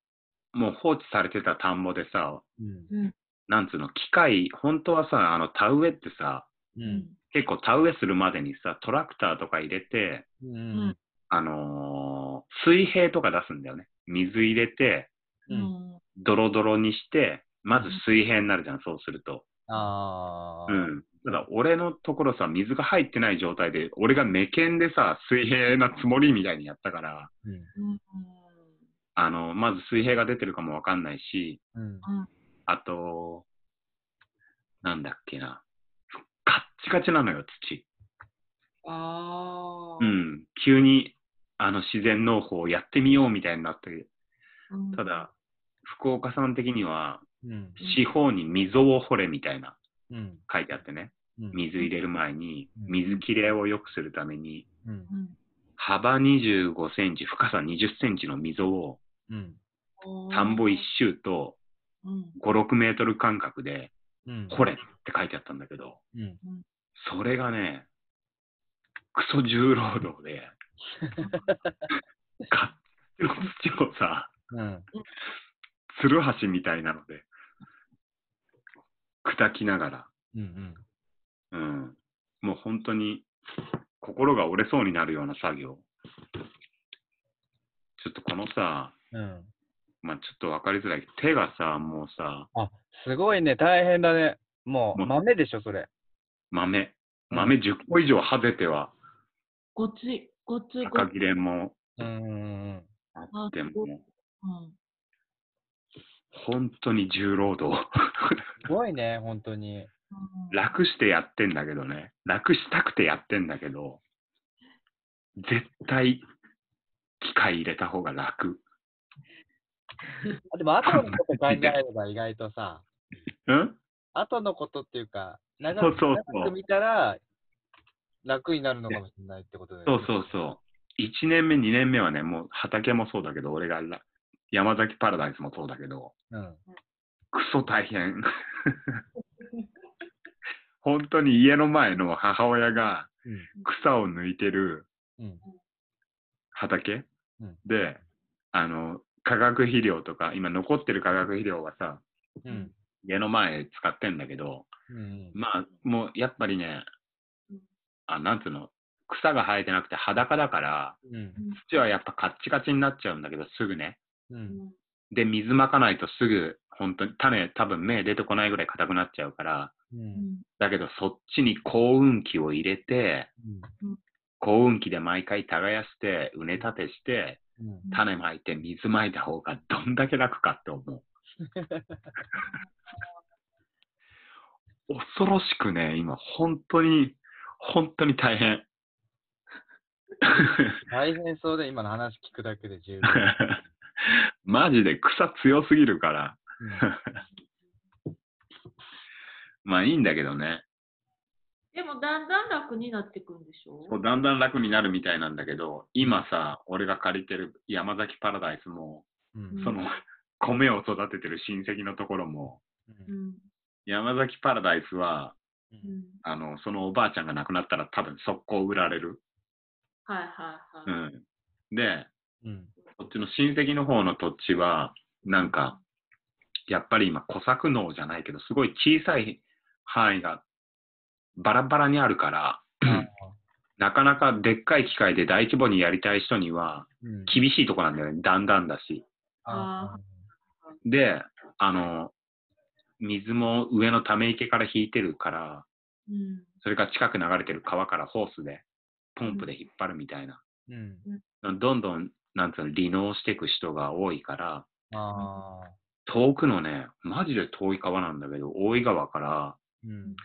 あ、もう放置されてた田んぼでさ、うん。なんつうの、機械、本当はさ、あの、田植えってさ、うん。結構田植えするまでにさ、トラクターとか入れて、うん。あのー水平とか出すんだよね。水入れて、う。うんんドロドロにして、まず水平になるじゃん、そうすると。ああ。うん。ただ、俺のところさ、水が入ってない状態で、俺が目剣でさ、水平なつもりみたいにやったから、うん。うんあの、まず水平が出てるかもわかんないし、うん。あと、なんだっけな。カッチカチなのよ、土。ああ。うん。急に、あの、自然農法をやってみようみたいになって、うんただ、福岡さん的には、うん。四方に溝を掘れみたいなうん。書いてあってね。うん。水入れる前に、うん水切れを良くするために、うん。うん幅25センチ、深さ20センチの溝を、うん。田んぼ一周とうん5、6メートル間隔で、うん。掘れって書いてあったんだけど、うん。それがね、クソ重労働で、[laughs] カッチの土をさ、うん。ツルハシみたいなので、砕きながら、うん。うん、もう本当に心が折れそうになるような作業。ちょっとこのさ、うん。まあちょっと分かりづらい。手がさ、もうさ、あ、すごいね。大変だね。もう、豆でしょ、それ。豆。豆10個以上はぜては、ごつい、ごつい、ご赤切れもうんうんうん。あっても、うん。本当に重労働。すごいね、本当に。楽してやってんだけどね。楽したくてやってんだけど、絶対機械入れた方が楽。あでも、後のこと考えれば意外とさ、[laughs] うん？後のことっていうか、長くそうそう見たら楽になるのかもしれないってことだよね。そうそうそう。1年目、2年目はね、もう畑もそうだけど、俺がら山崎パラダイスもそうだけど、うん。クソ大変。[laughs] 本当に家の前の母親が草を抜いてるうん。畑、うんで、あの、化学肥料とか、今残ってる化学肥料はさ、うん。家の前使ってんだけど、うん。まあ、もうやっぱりねうん、あ、なんつうの、草が生えてなくて裸だから、うん。土はやっぱカッチカチになっちゃうんだけど、すぐね。うん。で、水まかないとすぐ、本当に種多分芽出てこないぐらい硬くなっちゃうから、うん。だけどそっちに幸運期を入れて、幸運期で毎回耕して、畝立てして、うん。種まいて水まいた方がどんだけ楽かって思う。[laughs] 恐ろしくね、今、本当に、本当に大変。大変そうで、今の話聞くだけで十分。[laughs] [laughs] マジで草強すぎるから。[laughs] まあいいんだけどね。でもだんだん楽になっていくんでしょ？だんだん楽になるみたいなんだけど、今さ、俺が借りてる山崎パラダイスも、うん。その、米を育ててる親戚のところも、う。うんん。山崎パラダイスは、うん。あの、そのおばあちゃんが亡くなったら多分速攻売られる。はいはいはい。うん。で、うん。こっちの親戚の方の土地は、なんか、やっぱり今、小作農じゃないけど、すごい小さい範囲がバラバラにあるから、なかなかでっかい機械で大規模にやりたい人にはうん。厳しいとこなんだよね。だんだんだし。あで、あの、水も上のため池から引いてるから、うん。それが近く流れてる川からホースで、ポンプで引っ張るみたいな。うん。どんどん、なんつうの、離農していく人が多いから、ああ。遠くのね、マジで遠い川なんだけど、大井川からうん。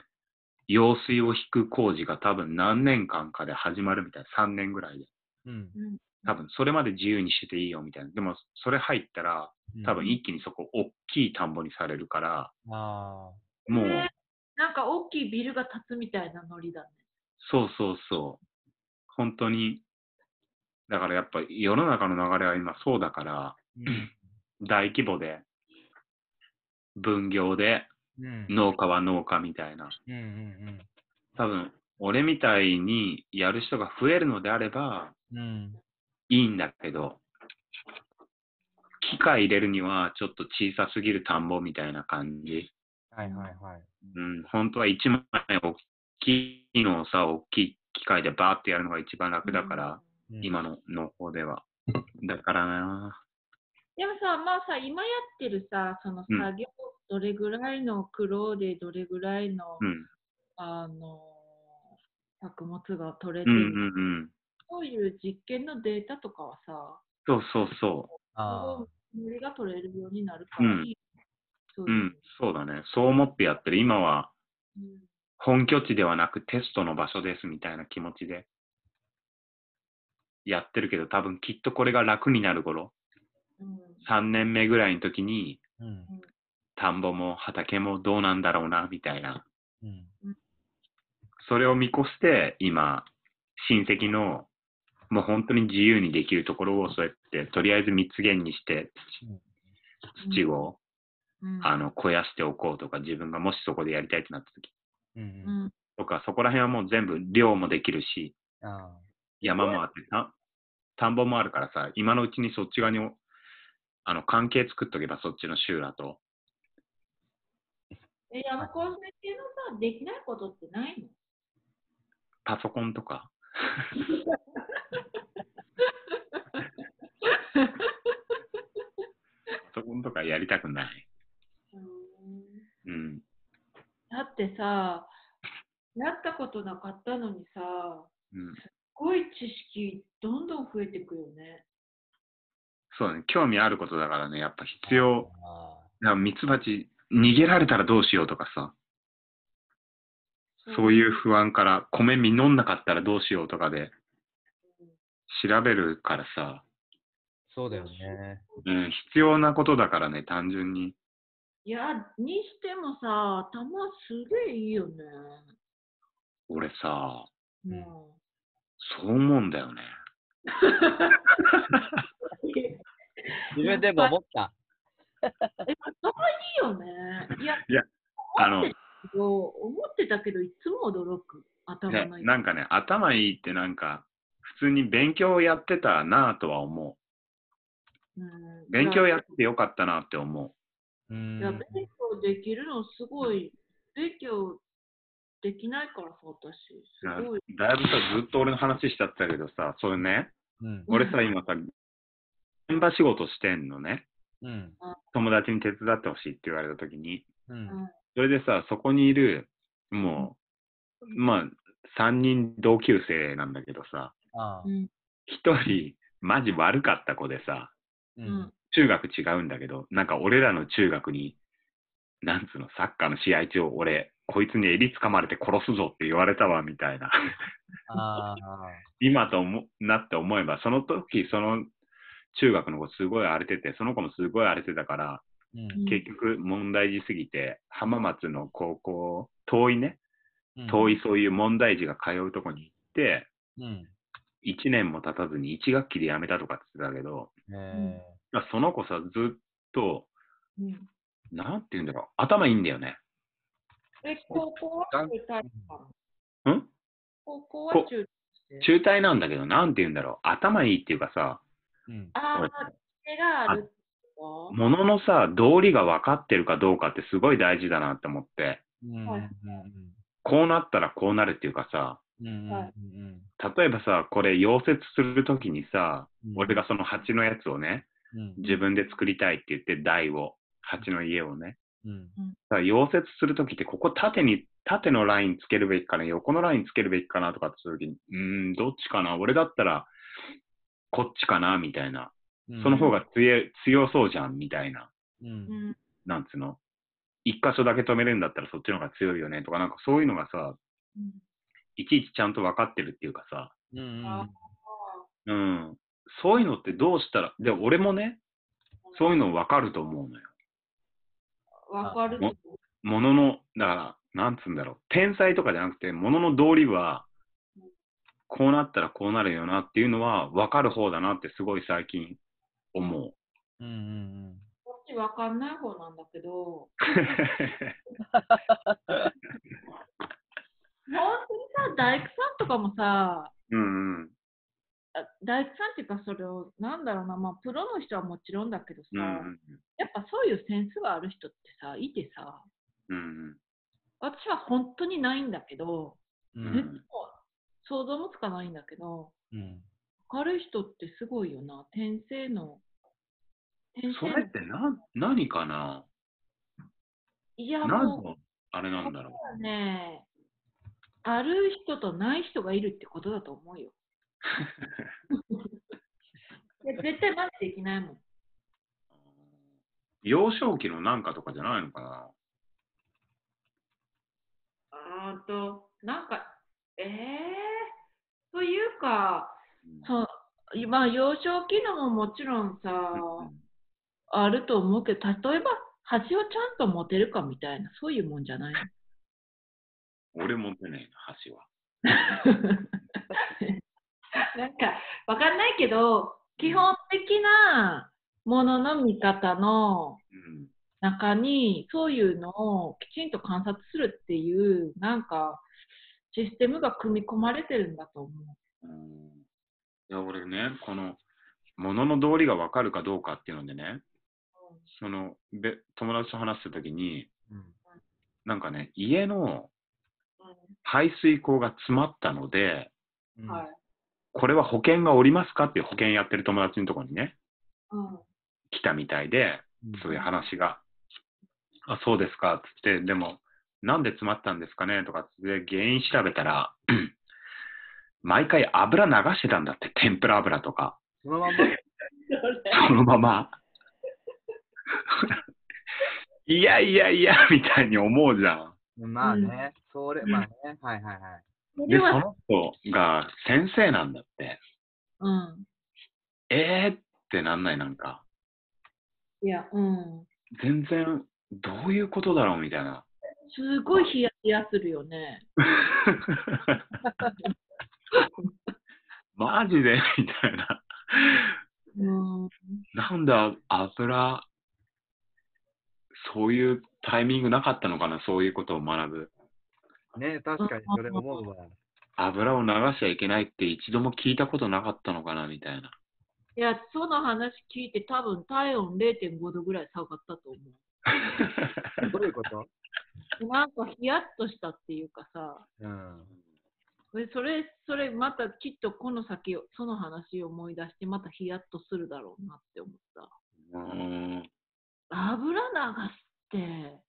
用水を引く工事が多分何年間かで始まるみたいな、3年ぐらいで。うん。うん。多分それまで自由にしてていいよみたいな。でもそれ入ったら、多分一気にそこ大きい田んぼにされるから、あもう、ねなんか大きいビルが建つみたいなノリだね。そうそうそう。本当に、だからやっぱ世の中の流れは今そうだから、あ。うん。大規模で、分業で、うん。農家は農家みたいな。うん。うん。多分、俺みたいにやる人が増えるのであればうん。いいんだけど、機械入れるにはちょっと小さすぎる田んぼみたいな感じ。はいはいはい。うん、本当は一枚大きいのをさ、大きい機械でバーってやるのが一番楽だから、うん今の農法では。[laughs] だからなでもさ、まあさ、今やってるさ、そのうん作業、どれぐらいの苦労で、どれぐらいの、うん。あの、作物が取れてうんうんる、うん。そういう実験のデータとかはさ、そうそうそあ無理が取れるようになるからいい。そうう。ういう。ん、そうだね。そう思ってやってる。今はうん本拠地ではなくテストの場所ですみたいな気持ちでやってるけど、多分きっとこれが楽になる頃、うん3年目ぐらいの時に、あ。うん。田んぼも畑もどうなんだろうな、みたいな。うん。それを見越して、今、親戚の、もう本当に自由にできるところをそうやって、とりあえず蜜源にして、土を、うんあの、肥やしておこうとか、自分がもしそこでやりたいってなった時うん。とか、そこら辺はもう全部漁もできるし、あ山もあって、た田んぼもあるからさ、今のうちにそっち側にお、あの、関係作っとけば、そっちの集落と。え、山コスメ系のさ、できないことってないの？パソコンとか。パソコンとかやりたくない。うん。だってさ、やったことなかったのにさ、うん。すっごい知識、どんどん増えていくよね。そうだね。興味あることだからね、やっぱ必要。ミツバチ、逃げられたらどうしようとかさ、そういう不安から、米実んなかったらどうしようとかで調べるからさ、ーそうだよね。うん、必要なことだからね、単純に。いや、にしてもさ、頭すげえいいよね。俺さ、んもそう思うんだよね。[laughs] 自分でも思った。え、頭いいよね。[laughs] いや、いやあの思ってたけど、思ってたけど、いつも驚く。頭いい。なんかね、頭いいってなんか、普通に勉強やってたなぁとは思うんう。勉強やっててよかったなって思う。うんいや、勉強できるのすごい、勉強できないからさ、私。すごい。だいぶさ、ずっと俺の話しちゃったけどさ、それね、うん。俺さ、今さ、現場仕事してんのね。うん。友達に手伝ってほしいって言われた時に。うん。それでさ、そこにいる、もう、まあ、3人同級生なんだけどさ、ああう。ん。1人、マジ悪かった子でさ、ううんん。中学違うんだけど、なんか俺らの中学に、なんつうの、サッカーの試合中、俺、こいつに襟掴まれて殺すぞって言われたわ、みたいな。今と思なって思えば、その時、その中学の子すごい荒れてて、その子もすごい荒れてたから、うん。結局問題児すぎて、浜松の高校、遠いね、うん遠い。そういう問題児が通うとこに行って、うん。1年も経たずに1学期で辞めたとかって言ってたけど、その子さ、ずっと、うん。なんて言うんだろう、頭いいんだよね。え、高校は中退かん？高校はこ中退中退なんだけど、なんて言うんだろう、頭いいっていうかさ、ーうん。ああ、手があるもののさ、道理が分かってるかどうかってすごい大事だなって思って、うん。はいこうなったらこうなるっていうかさ、うん。例えばさ、これ溶接するときにさ、うん俺がその鉢のやつをね、うん。自分で作りたいって言って台を、鉢の家をね、うん。さ溶接するときってここ縦に、縦のラインつけるべきかな、横のラインつけるべきかなとかって言ったときに、うーん、どっちかな、俺だったらこっちかな、みたいな。うん。その方が強い強そうじゃん、みたいな。う。んん。なんつうの？一箇所だけ止めるんだったらそっちの方が強いよねとか、なんかそういうのがさ、うんいちいちちゃんと分かってるっていうかさ、うん。あうん。そういうのってどうしたら、で、俺もね、そういうの分かると思うのよ。わかるもものの、だから、なんつうんだろう、天才とかじゃなくて、ものの道理は、こうなったらこうなるよなっていうのは分かる方だなってすごい最近思う。うん。うん。こっちわかんない方なんだけど、本当にさ、大工さんとかもさ、うんうん。あ大工さんっていうか、それを、なんだろうな、まあ、プロの人はもちろんだけどさ、うんうんやっぱそういうセンスがある人ってさ、いてさ、うんうん私は本当にないんだけど、うん。想像もつかないんだけど、うん。明るい人ってすごいよな、天性の。天性のそれってな何かな？いや、何ものあれなんだろうね、ある人とない人がいるってことだと思うよ。[laughs] いや絶対マジできないもん。う。幼少期のなんかとかじゃないのかな？あーと、なんか、えー、というか、そう、まあ、幼少期のももちろんさ、あると思うけど、例えば、箸をちゃんと持てるかみたいな、そういうもんじゃないの？俺持ってねえな、箸は。[laughs] [laughs] なんか、わかんないけど、基本的なものの見方のうん中に、そういうのをきちんと観察するっていう、なんか、システムが組み込まれてるんだと思う。うんいや、俺ね、この、ものの道理が分かるかどうかっていうのでね、その、べ友達と話したときに、うん。なんかね、家のう排水口が詰まったので、うんんはい。これは保険がおりますかっていう保険やってる友達のところにね、うん。来たみたいで、そういう話が。あ、そうですか、つって、でも、なんで詰まったんですかねとかつって、原因調べたら、[clears throat] 毎回油流してたんだって、天ぷら油とか。そのまま？[laughs] そのまま。[laughs] いやいやいや、みたいに思うじゃん。まあね、それ、まあね、はいはいはい。で、その人が先生なんだって。うん。えーってなんない、なんか。いや、うん。全然、どういうことだろうみたいな。すごいヒヤヒヤするよね。[laughs] マジでみたいな。うん。なんだ、油、そういうタイミングなかったのかな、そういうことを学ぶ。ね、確かにそれ思うわ。油を流しちゃいけないって一度も聞いたことなかったのかな、みたいな。いや、その話聞いて多分体温0.5度ぐらい下がったと思 [laughs] どういうこと？う。なんかヒヤッとしたっていうかさ、うん。でそれ、それまたきっとこの先、その話を思い出してまたヒヤッとするだろうなって思った。うーん油流すって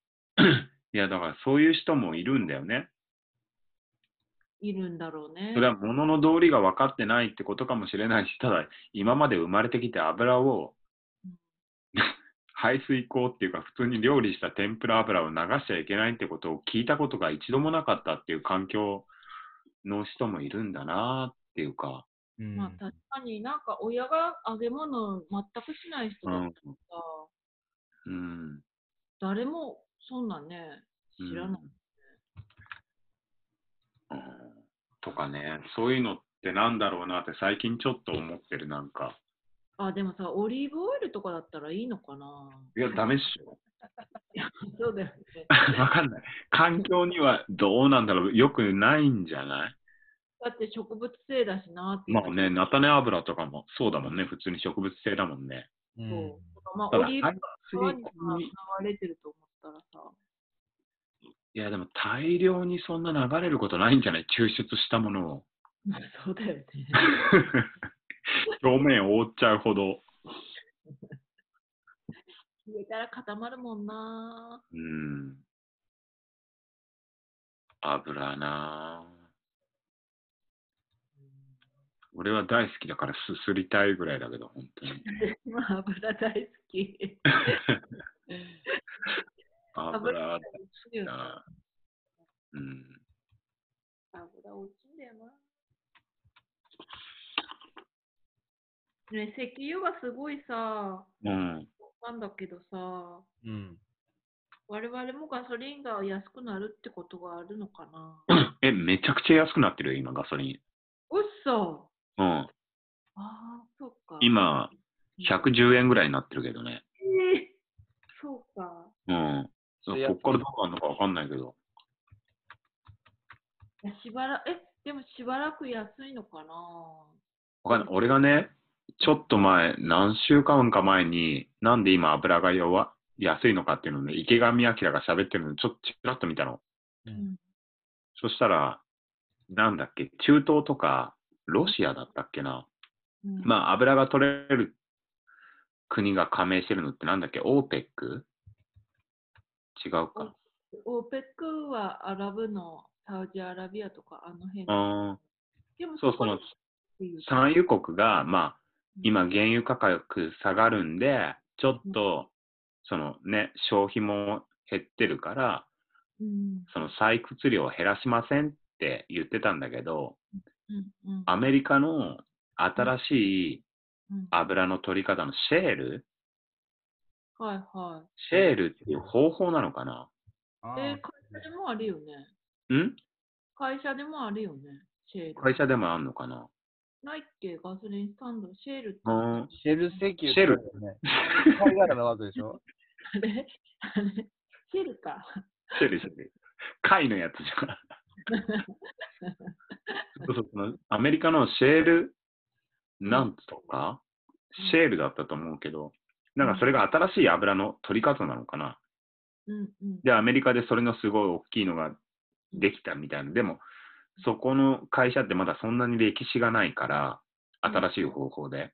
いや、だからそういう人もいるんだよね。いるんだろうね。それは物の道理が分かってないってことかもしれないし、ただ、今まで生まれてきて油を排水口っていうか、普通に料理した天ぷら油を流しちゃいけないってことを聞いたことが一度もなかったっていう環境の人もいるんだなっていうか、うん。まあ確かになんか親が揚げ物全くしない人うんだったらさ、うん、誰もそんなね、知らない。うんとかね、そういうのってなんだろうなって最近ちょっと思ってる、なんか。あ、でもさ、オリーブオイルとかだったらいいのかな？いや、ダメっしょ。[laughs] いやそうだよね。[laughs] わかんない。環境にはどうなんだろう、よくないんじゃない？だって植物性だしなって。まあね、菜種油とかもそうだもんね、普通に植物性だもんね。うんそう。まあ、オリーブオイルが口に流れてると思ったらさ。いや、でも大量にそんな流れることないんじゃない？抽出したものを。[laughs] そうだよね。[laughs] 表面を覆っちゃうほど。上から固まるもんな。うん。油なぁ俺は大好きだからすすりたいぐらいだけど、本当に。[laughs] まあ、油大好き。油なうん。油落ちんだよな。ね、石油がすごいさ、うん。なんだけどさ、うん。我々もガソリンが安くなるってことがあるのかなえ、めちゃくちゃ安くなってるよ、今、ガソリン。うっそうん。ああ、そっか。今、110円ぐらいになってるけどね。えーそうか。うん。こっからどうなるのかわかんないけど。いやしばらえ、でもしばらく安いのかな？わかんない。俺がね、ちょっと前、何週間か前に、なんで今油が弱安いのかっていうのをね、池上彰が喋ってるのちょっとちらっと見たの。うん。そしたら、なんだっけ、中東とか、ロシアだったっけな。うん、まあ、油が取れる国が加盟してるのってなんだっけ、オーペック？違うか。オーペックはアラブのサウジアラビアとかあの辺。あでもーそう、その産油国が、まあ、今、原油価格下がるんで、ちょっと、そのね、消費も減ってるから、うん。その採掘量を減らしませんって言ってたんだけど、うんうんアメリカの新しいうん。油の取り方のシェールはいは。シェールっていう方法なのかな？いえー会社でもあるよね。ん？会社でもあるよね。シェール。会社でもあんのかな？ないっけ？ガソリンスタンド。シェールって。うん。シェル石油シェルってことね。貝殻の枠でしょ？[laughs] あれ？あれ？シェルか。シェルシェル。貝のやつじゃん。[laughs] そうそうそのアメリカのシェールなんとか、シェールだったと思うけど、なんかそれが新しい油の取り方なのかな。うんうん。で、アメリカでそれのすごい大きいのができたみたいな。でも、そこの会社ってまだそんなに歴史がないから、新しい方法で。はい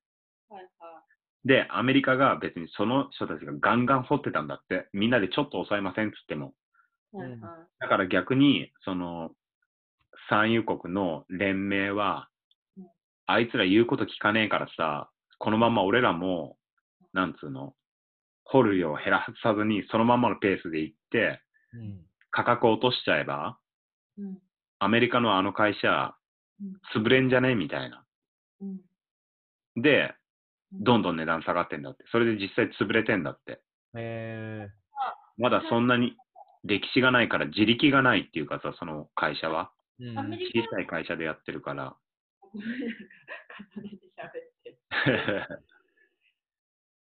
はで、アメリカが別にその人たちがガンガン掘ってたんだって、みんなでちょっと抑えませんっつっても。い。はいはだから逆に、その、産油国の連盟はうん、あいつら言うこと聞かねえからさ、このまま俺らも、なんつうの、掘る量を減らさずに、そのままのペースでいって、うん。価格を落としちゃえば、うん。アメリカのあの会社うん、潰れんじゃね？みたいな。うん。で、どんどん値段下がってんだって。それで実際潰れてんだって。へえ。まだそんなに歴史がないから自力がないっていうかさ、その会社は。うん小さい会社でやってるから。ごめんなんか重ねて喋って。[laughs]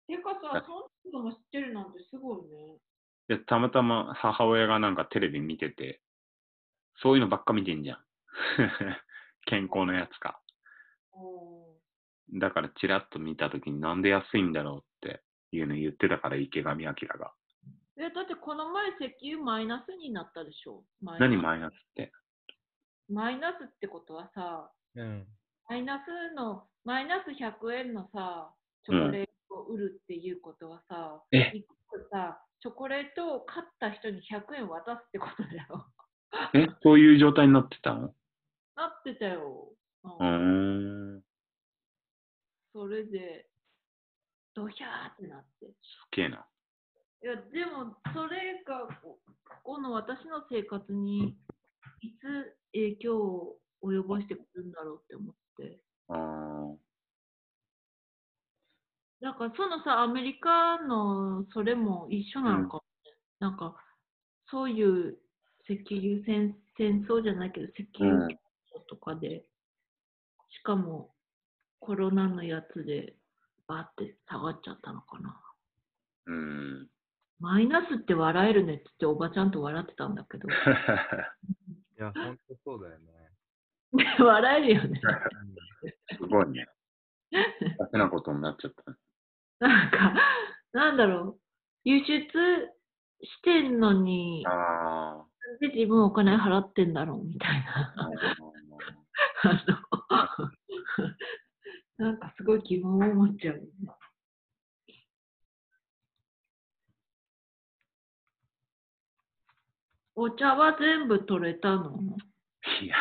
てかさ、そんなことも知ってるなんてすごいね。でたまたま母親がなんかテレビ見てて、そういうのばっか見てんじゃん。[laughs] 健康のやつか。おだからチラッと見たときになんで安いんだろうっていうの言ってたから池上彰が。ーえ、だってこの前石油マイナスになったでしょ？マイナス何マイナスって？マイナスってことはさ、うん。マイナスの、マイナス100円のさ、チョコレートを売るっていうことはさ、さ、チョコレートを買った人に100円渡すってことだよ。え、そういう状態になってたの？なってたよ。うん。それで、ドヒャーってなって。すげえな。いや、でも、それが、ここの私の生活に、いつ影響を及ぼしてくるんだろうって思って。あーなんか、そのさ、アメリカのそれも一緒なのかもね。なんか、そういう石油戦戦争じゃないけど、石油とかで、しかもコロナのやつで、バーって下がっちゃったのかな。うん。マイナスって笑えるねって言っておばちゃんと笑ってたんだけど。[laughs] いや、ほんとそうだよね。[laughs] 笑えるよね。[laughs] すごいね。ダメなことになっちゃった。なんか、なんだろう。輸出してんのに、あなんで自分お金払ってんだろうみたいあ。な。[laughs] あの、なんかすごい疑問を持っちゃう。お茶は全部取れたの？[laughs] いや、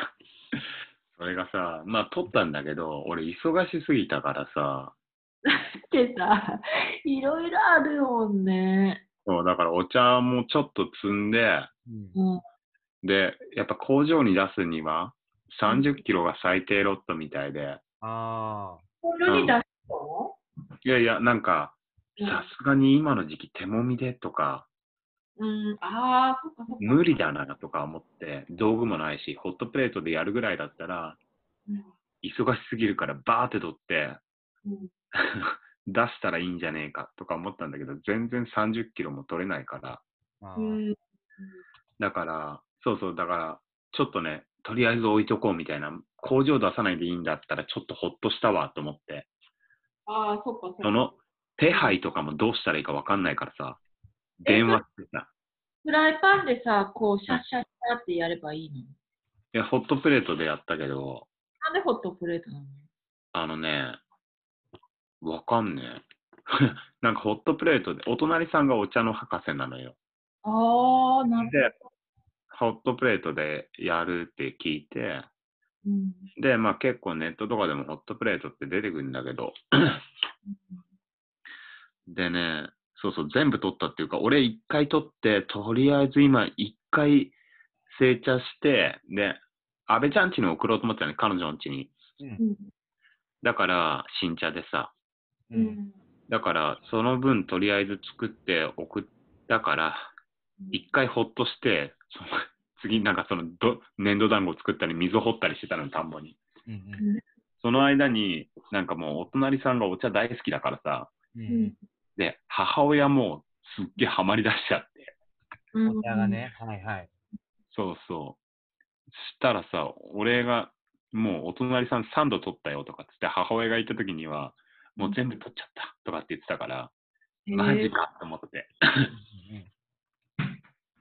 それがさ、まあ取ったんだけど、俺忙しすぎたからさ、ってさ、いろいろあるもんね。そうだからお茶もちょっと積んで、うん。うん。で、やっぱ工場に出すには、30キロが最低ロットみたいで、あこれに出したの？いやいや、なんか、うん。さすがに今の時期手もみでとか、うん、ああ、そっかそっか。無理だなとか思って、道具もないし、ホットプレートでやるぐらいだったら、うん。忙しすぎるからバーって取って、うん [laughs] 出したらいいんじゃねえかとか思ったんだけど、全然30キロも取れないから、だから、そうそう、だから、ちょっとね、とりあえず置いとこうみたいな、工場出さないでいいんだったら、ちょっとほっとしたわと思って、ああ、そっかそっか。その手配とかもどうしたらいいかわかんないからさ、電話してさ、フライパンでさ、こう、シャッシャッシャってやればいいの？いや、ホットプレートでやったけど、なんでホットプレートなの？あのね、わかんねえ。[laughs] なんかホットプレートで、お隣さんがお茶の博士なのよ。ああ、なるで、ホットプレートでやるって聞いて、ほど。うんで、まあ結構ネットとかでもホットプレートって出てくるんだけど、でね、そうそう、全部取ったっていうか、俺一回取って、とりあえず今一回成茶して、で、安倍ちゃん家に送ろうと思ってたね、彼女の家に。うんだから、新茶でさ、う。うんんだから、その分とりあえず作って送ったから、一回ほっとして、その次なんかそのど粘土団子作ったり水掘ったりしてたの、田んぼに。うんその間に、なんかもうお隣さんがお茶大好きだからさ、う。うんんで、母親もすっげえハマり出しちゃって。うんお茶がね、はいはい。そうそう。したらさ、俺が、もうお隣さん3度取ったよとかっつって母親が言った時には、もう全部取っちゃったとかって言ってたから、マジかと思って。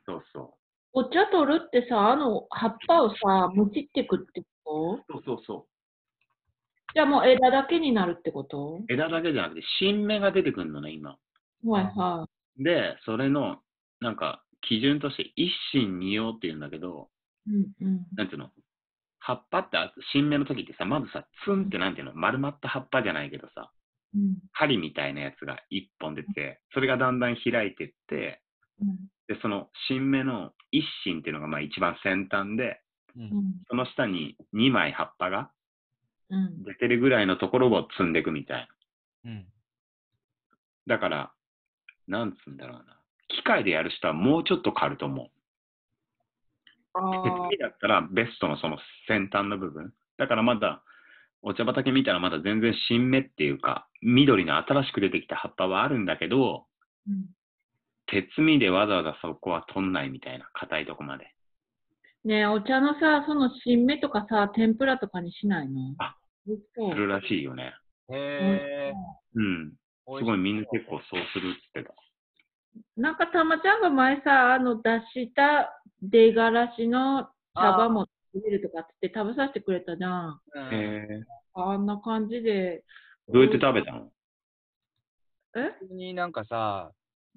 そうそお茶取るってさ、あの葉っぱをさ、むちってくってこと？う。そうそうそじゃあもう枝だけになるってこと？う。枝だけじゃなくて、新芽が出てくるのね、今。はいはで、それの、なんか、基準として一心二葉って言うんだけど、い。うんうん。なんていうの？葉っぱってあ新芽の時ってさ、まずさ、ツンってなんていうの、丸まった葉っぱじゃないけどさ、うん。針みたいなやつが一本出て、それがだんだん開いてって、うん。で、その新芽の一芯っていうのがまあ一番先端で、う。うんん。その下に2枚葉っぱがうん。出てるぐらいのところを積んでいくみたいな。うん。だから、なんつうんだろうな。機械でやる人はもうちょっと変わると思う。あ手摘みだったらベストのその先端の部分。だからまだ、お茶畑見たらまだ全然新芽っていうか、緑の新しく出てきた葉っぱはあるんだけど、うん。手摘みでわざわざそこは取んないみたいな、硬いとこまで。ねえ、お茶のさ、その新芽とかさ、天ぷらとかにしないの？あ、するらしいよね。へえ。うん。すごいみんな結構そうするって言ってた。なんかたまちゃんが前さ、あの出した出がらしの茶葉も食べるとかって食べさせてくれたじゃん。うんへえ。あんな感じで。どうやって食べたの？え？普通になんかさ、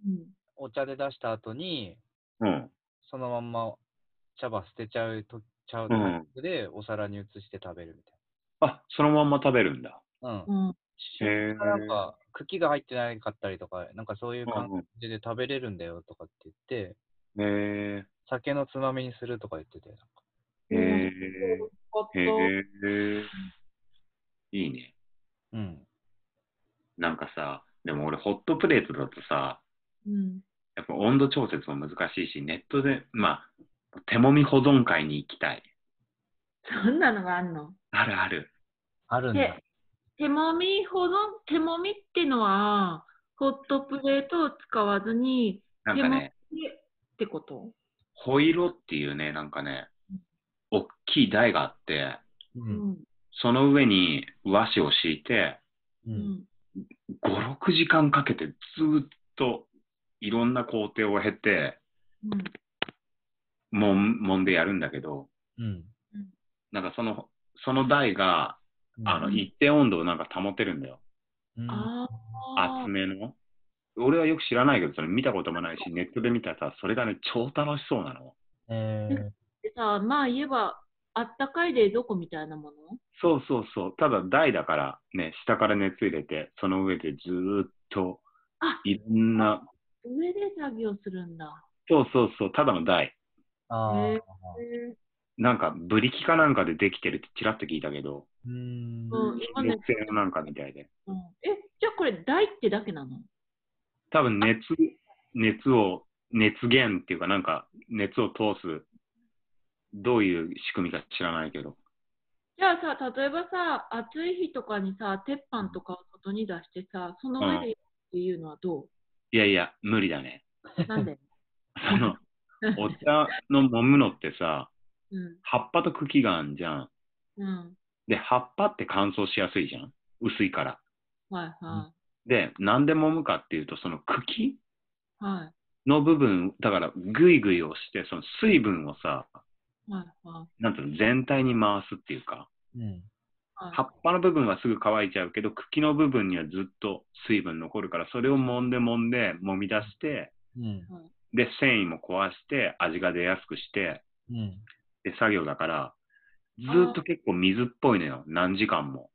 うん。お茶で出した後に、うん。そのまんま茶葉捨てちゃうと、ちゃううんで、お皿に移して食べるみあ、そのまんま食べるんだ。たいな。うん。うん。へえ。なんか、茎が入ってないかったりとか、なんかそういう感うんうんじで食べれるんだよとかって言って、へえ。酒のつまみにするとか言ってて、なんかへえ。いいね。うん。なんかさ、でも俺ホットプレートだとさ、うん。やっぱ温度調節も難しいし、ネットで、まあ、手もみ保存会に行きたい。そんなのがあんの？あるある。あるんだで。手もみ保存、手もみってのは、ホットプレートを使わずに、なんかね、手もみってこと？ホイロっていうね、なんかね、大きい台があって、う。うんん。その上に和紙を敷いて、う。うんん。5、6時間かけてずーっといろんな工程を経て、うん。もん、もんでやるんだけど、うん。なんかその、その台が、あの、うん一定温度をなんか保てるんだよ。うん。厚めの。俺はよく知らないけど、それ見たこともないし、ネットで見たらさ、それがね、超楽しそうなの。えでさ、まあ言えば、あったかい冷蔵庫みたいなもの？そうそうそう。ただ台だからね、下から熱入れて、その上でずーっとあ、いろんな、上で作業するんだ。そうそうそう、ただの台。ー、ああ。へえなんか、ブリキかなんかでできてるってちらっと聞いたけど、うーん。うん、今ね木製のなんかみたいで。うん、え、じゃあこれ台ってだけなの？多分熱、熱を、熱源っていうかなんか、熱を通す、どういう仕組みか知らないけど。じゃあさ、例えばさ、暑い日とかにさ、鉄板とかを外に出してさ、その上でやるっていうのはどいやいや、無理だね。うなんで？[laughs] その、お茶の揉むのってさ、うん。葉っぱと茎があんじゃん。うん。で、葉っぱって乾燥しやすいじゃん。薄いから。はいはで、なんで揉むかっていうと、その茎い。はい。の部分、だからグイグイ押して、その水分をさ。なんていうの、全体に回すっていうか、うん。はい葉っぱの部分はすぐ乾いちゃうけど、茎の部分にはずっと水分残るから、それを揉んで揉んで、揉み出して、うん。で、繊維も壊して、味が出やすくして、うん。で、作業だから、ずーっと結構水っぽいのよ、何時間も。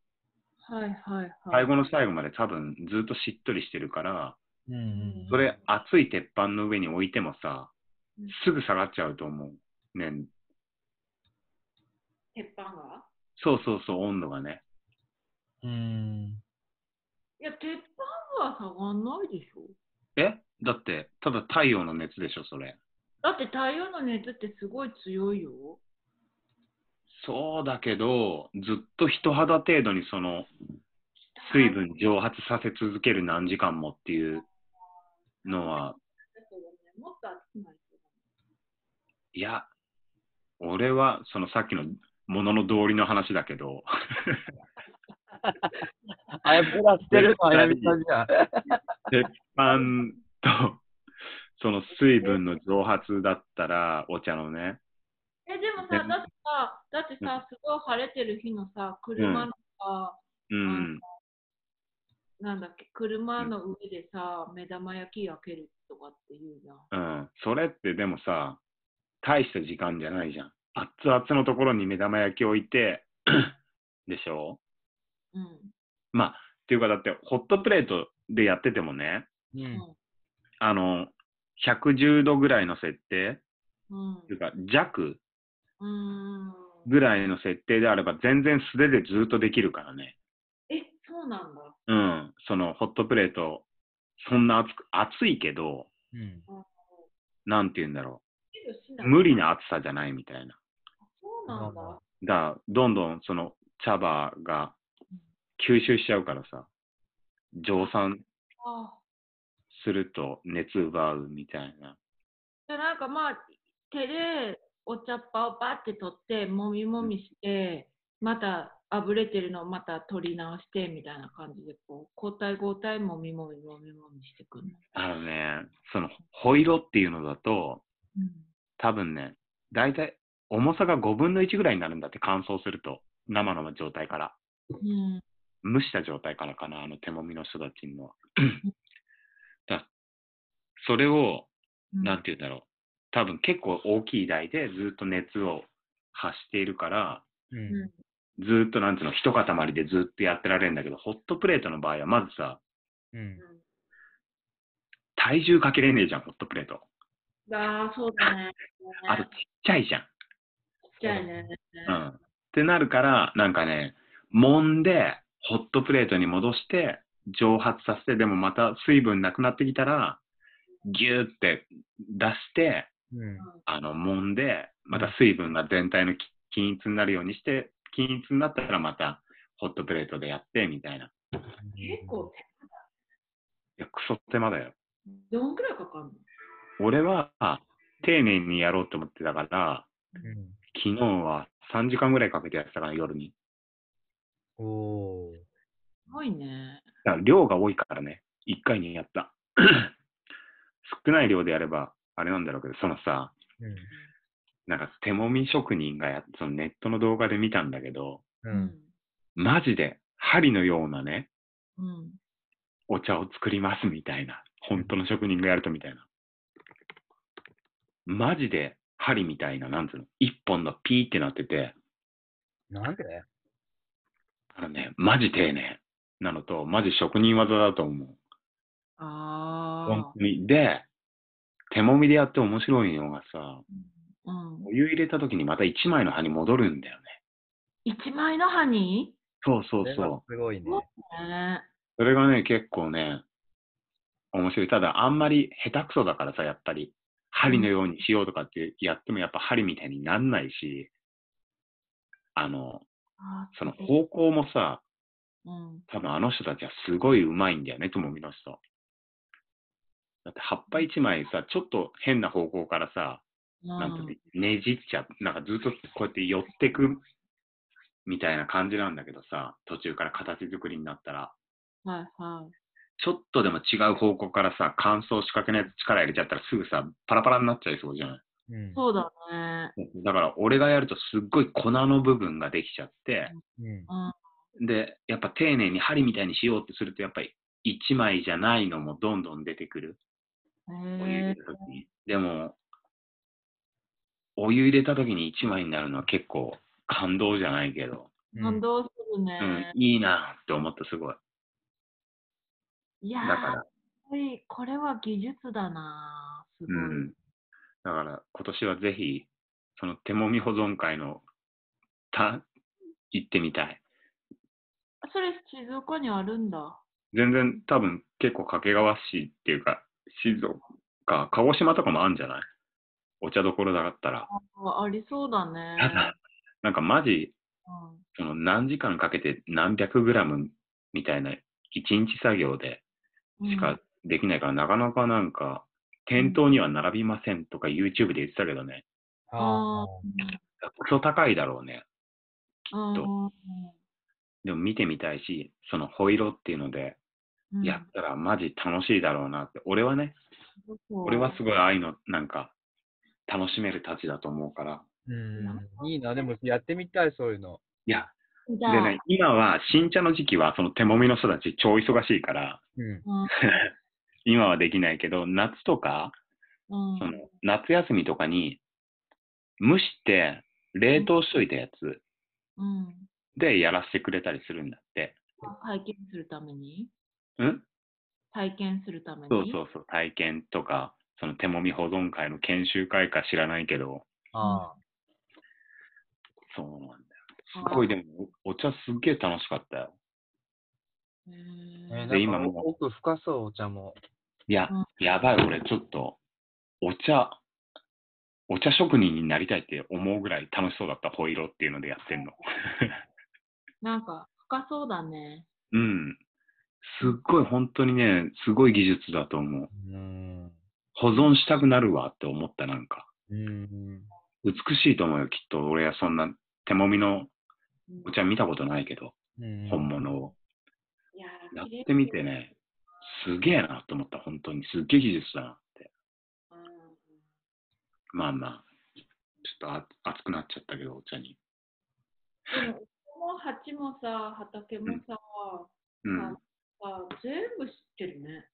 はいはいはい。最後の最後まで多分ずっとしっとりしてるから、うん。うん。それ熱い鉄板の上に置いてもさうん、すぐ下がっちゃうと思う。ね。鉄板が？そうそうそう、温度がね。うん。いや、鉄板は下がんないでしょ。え？だって、ただ太陽の熱でしょ、それ。だって太陽の熱ってすごい強いよ。そうだけど、ずっと人肌程度にその水分蒸発させ続ける何時間もっていうのは、いや、俺はそのさっきのものの道理の話だけど、あやプラしてるのあやみさんじゃん。鉄板とその水分の蒸発だったら、お茶のね、え、でもさ、ね。だってさ、だってさ、すごい晴れてる日のさ、車のさ、うん、なんだっけ、車の上でさ、目玉焼き焼けるとかって言うじゃん。うん、それってでもさ、大した時間じゃないじゃん。熱々のところに目玉焼き置いて、[clears throat] でしょ？うん。まあ、っていうかだって、ホットプレートでやっててもね、うん。あの、110度ぐらいの設定、うんっていうか弱？うん。ぐらいの設定であれば、全然素手でずっとできるからね。え、そうなんだ。うん、そのホットプレート、そんな熱く、熱いけど、うん。なんて言うんだろう、無理な熱さじゃないみたいな。なんだ。だどんどんその茶葉が吸収しちゃうからさ、蒸散あすると熱奪うみたいな。でなんかまあ、手でお茶っ葉をバって取って、もみもみして、またあぶれてるのをまた取り直してみたいな感じで、こう、交代交代もみもみもみもみしてくるの。あのね、そのホイロっていうのだと、うん。多分ね、大体重さが5分の1ぐらいになるんだって乾燥すると。生の状態から。うん。蒸した状態からかな、あの手もみの人たちのは。[clears throat] だそれを、なんて言うんだろう。多分結構大きい台でずっと熱を発しているから、う。うんん。ずっとなんていうの、一塊でずっとやってられるんだけど、ホットプレートの場合はまずさ、うん。体重かけれねえじゃん、ホットプレート。ああ、そうだね。あとちっちゃいじゃん。ちゃいね。うん。ってなるから、なんかね、揉んで、ホットプレートに戻して、蒸発させて、でもまた水分なくなってきたら、ギューって出して、うん。あの、揉んで、また水分が全体のき均一になるようにして、均一になったらまたホットプレートでやって、みたいな。い結構、や、クソ手間だよ。どんくらいかかるの？俺は、丁寧にやろうと思ってたから、うん。昨日は3時間ぐらいかけてやってたから、夜に。おー。すごいね。だから量が多いからね、1回にやった。[clears throat] 少ない量でやれば、あれなんだろうけど、そのさ、うん。なんか手もみ職人がやっそのネットの動画で見たんだけど、うん。マジで針のようなね、うん。お茶を作りますみたいな。本当の職人がやるとみたいな。マジで針みたいな、なんつうの、一本のピーってなってて、なんで？あのね、マジ丁寧なのと、マジ職人技だと思う。ああ。本当に。で、手もみでやって面白いのがさ、うん。お湯入れた時にまた一枚の葉に戻るんだよね。一枚の葉に？そうそうそう。すごいね。ね。それがね、結構ね、面白い。ただ、あんまり下手くそだからさ、やっぱり、針のようにしようとかってやっても、やっぱ針みたいになんないし、あの、あその方向もさ、うん。多分あの人たちはすごい上手いんだよね、ともみの人。だって葉っぱ一枚さ、ちょっと変な方向からさ、なんてねじっちゃう、なんかずっとこうやって寄ってくみたいな感じなんだけどさ、途中から形作りになったら、はいはい。ちょっとでも違う方向からさ、乾燥仕掛けのやつ力入れちゃったらすぐさ、パラパラになっちゃいそうじゃない？うん。そうだね。だから俺がやるとすっごい粉の部分ができちゃって、うん。うん。で、やっぱ丁寧に針みたいにしようってすると、やっぱり一枚じゃないのもどんどん出てくる。お湯入へれた時に。でも、お湯入れた時に一枚になるのは結構感動じゃないけど、え。感動するうねん、。いいなって思った、すごい。いやー、だからやっぱりこれは技術だな。すごい。うん。だから今年はぜひ、その手もみ保存会のた行ってみたい。それ静岡にあるんだ。全然多分結構掛川市っていうか、静岡、鹿児島とかもあるんじゃない？お茶どころだったら。あありそうだね。なんかマジ、その何時間かけて何百グラムみたいな一日作業でうんしかできないから、なかなかなんか、店頭には並びませんとか YouTube で言ってたけどね、あクソ高いだろうね。うんとうんでも見てみたいし、そのホイロっていうのでうんやったらマジ楽しいだろうなって。俺はね、俺はすごいああいうのなんか楽しめるたちだと思うから。うん。いいな、でもやってみたい、そういうの。いや、でね、今は新茶の時期はその手もみの人たち超忙しいから、うん。う [laughs] ん今はできないけど、夏とか、うん。その夏休みとかに蒸して冷凍しといたやつ。うん。でやらせてくれたりするんだって。体験するために？うん？体験するために？そうそうそう、体験とか、その手もみ保存会の研修会か知らないけど、あ。そうなんだよ。すごい、でも、おお茶すっげえ楽しかったよ。えー、で今もう奥深そう、お茶も。いやうん、やばい、俺ちょっと、お茶、お茶職人になりたいって思うぐらい楽しそうだった、ホイロっていうのでやってんの。[laughs] なんか深そうだね。うん。すっごい、本当にね、すごい技術だと思う。うん。保存したくなるわって思った、なんか。うん。美しいと思うよ、きっと。俺はそんな手もみのうんお茶見たことないけど、うん。本物を。いややってみて。ね、すげえなと思った、本当に。すっげえ技術だなって。うんまあまあ、ちょっとあ熱くなっちゃったけど、お茶に。でも、この鉢もさ、畑もさ、うん。さ全部知ってるね。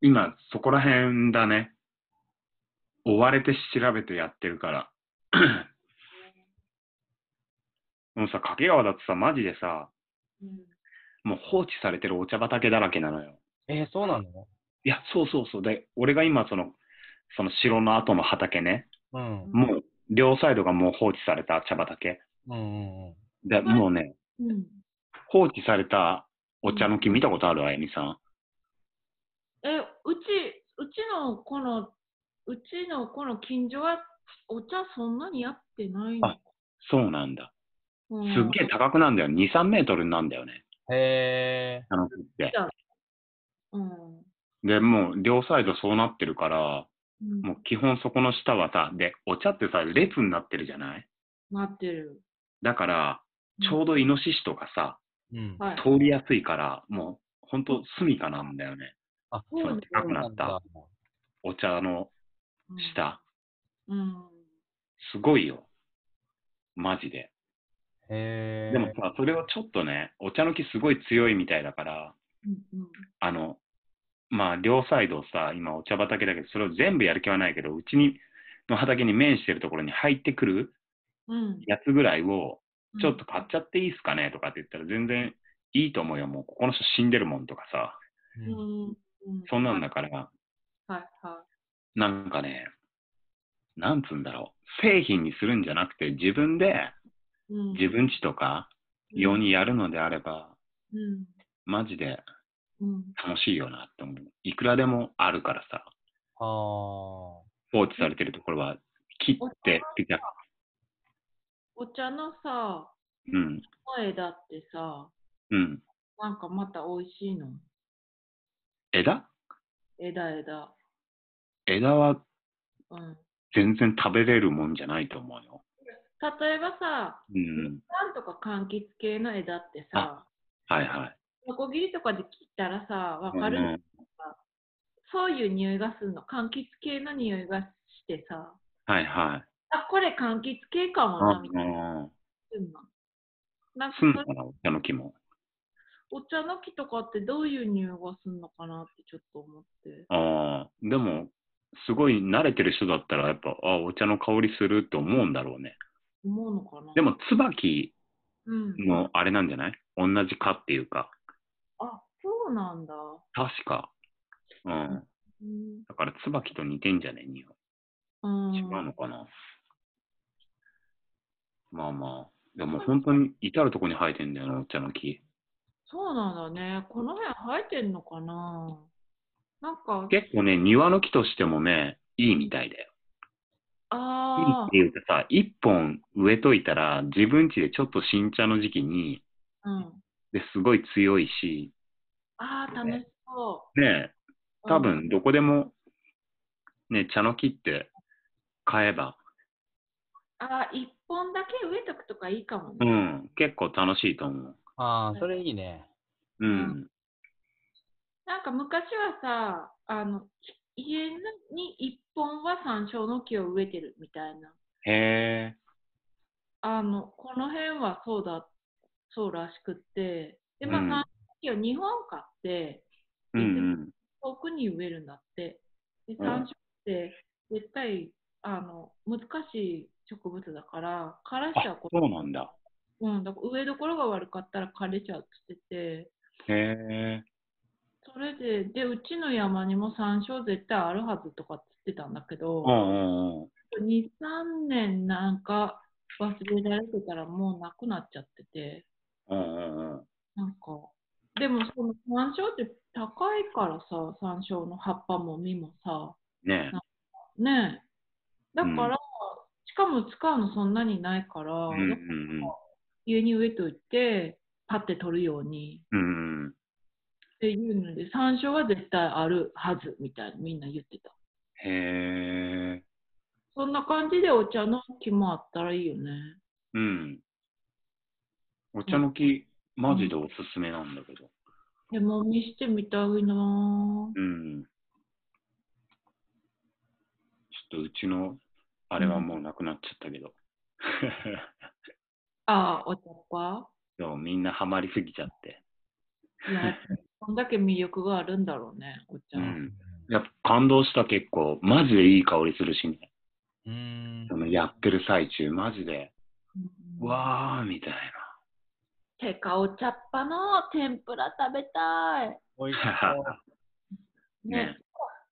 今、そこら辺だね。追われて調べてやってるから。もうさ、掛川だとさ、マジでさ、うんもう放置されてるお茶畑だらけなのよ。えー、そうなの？いや、そうそうそう。で、俺が今、その、その城の後の畑ね、うん。もう、両サイドがもう放置された茶畑。うんうんうん。で、もうね、うん。放置されたお茶の木見たことあるあゆみさん？え、うち、うちのこの、うちのこの近所はお茶そんなにやってないの？あそうなんだ。うんすっげえ高くなんだよ。2、3メートルなんだよね。へえ。あの木って。うん。で、もう両サイドそうなってるから、うんもう基本そこの下はさ、で、お茶ってさ、列になってるじゃない？なってる。だから、ちょうどイノシシとかさ、うん。はい。通りやすいから、もう、ほんと住みかなんだよね。あ、そう高くなったそうなんだお茶の下。うん。すごいよ。マジで。でもさ、それをちょっとね、お茶の木すごい強いみたいだから、うん。うん。あの、まあ、両サイドさ、今お茶畑だけど、それを全部やる気はないけど、うちに、の畑に面してるところに入ってくるうん。やつぐらいを、ちょっと買っちゃっていいっすかねとかって言ったら全然いいと思うよ。もうここの人死んでるもんとかさ、う。うん。そんなんだから、はいはなんかね、なんつうんだろう。製品にするんじゃなくて、自分で、い。うん。自分家とか用にやるのであれば、うん。マジでうん。楽しいよなって思う。いくらでもあるからさ、あ放置されてるところは切って、お茶のさ、うん、この枝ってさ、うん。なんかまた美味しいの？枝？枝枝。枝はうん。全然食べれるもんじゃないと思うよ。例えばさ、うん。なんとか柑橘系の枝ってさ、はいはい。ノコギリとかで切ったらさ、わかる、うんそういう匂いがするの。柑橘系の匂いがしてさ、はいはい。あ、これ柑橘系かもな、みたいな。なんかそれのかなお茶の木も。お茶の木とかってどういう匂いがするのかなってちょっと思って。ああ、でも、すごい慣れてる人だったら、やっぱ、あお茶の香りするって思うんだろうね。思うのかなでも、椿うん。のあれなんじゃない？同じ科っていうか、あ、そうなんだ。確か。うん。うん。だから、椿と似てんじゃね？匂い。うん、違うのかな？まあまあ。でも本当に至るとこに生えてんだよな、お茶の木。そうなんだね。この辺生えてんのかな？なんか、結構ね、庭の木としてもね、いいみたいだよ。いいあっていうかさ、一本植えといたら、自分家でちょっと新茶の時期に、あ、うん。ですごい強いし、ああ、楽しそねえ、う。多分どこでも、ね、茶の木って買えば、ああ、一本だけ植えとくとかいいかもうね。ん、結構楽しいと思う。あー、それいいね。うん。なんか昔はさ、あの、家に一本は山椒の木を植えてるみたいな。へえ、あの、この辺はそうだ、そうらしくって。で、まあ、うん山椒の木を2本買って、うんに植えるんだって。で、うん山椒って絶対あの難しい植物だから、枯らしちゃうあこ、そうなんだ。うん、だから植えどころが悪かったら枯れちゃうって言ってて、へえ。それで、で、うちの山にも山椒絶対あるはずとかって言ってたんだけど、うんうんうん。2、3年なんか忘れられてたらもうなくなっちゃってて、うんうんうん。なんか、でもその山椒って高いからさ、山椒の葉っぱも実もさ、ねねえ。だから、うんしかも使うのそんなにないから、うんうん家に植えといて、パッて取るようにうん。うんうん。っていうので、山椒は絶対あるはずみたいなみんな言ってた。へえ。そんな感じでお茶の木もあったらいいよね。うん。お茶の木、マジでおすすめなんだけど。でも見してみたいなぁうん。ちょっとうちの、あれはもうなくなっちゃったけど。ああ、お茶っ葉？そうみんなハマりすぎちゃって。いや、こんだけ魅力があるんだろうね、お茶。うん。やっぱ感動した結構、マジでいい香りするしね。うーんそ。のやってる最中、マジで、うんわーみたいてか、お茶っ葉の天ぷら食べたい。おいしな。ねね。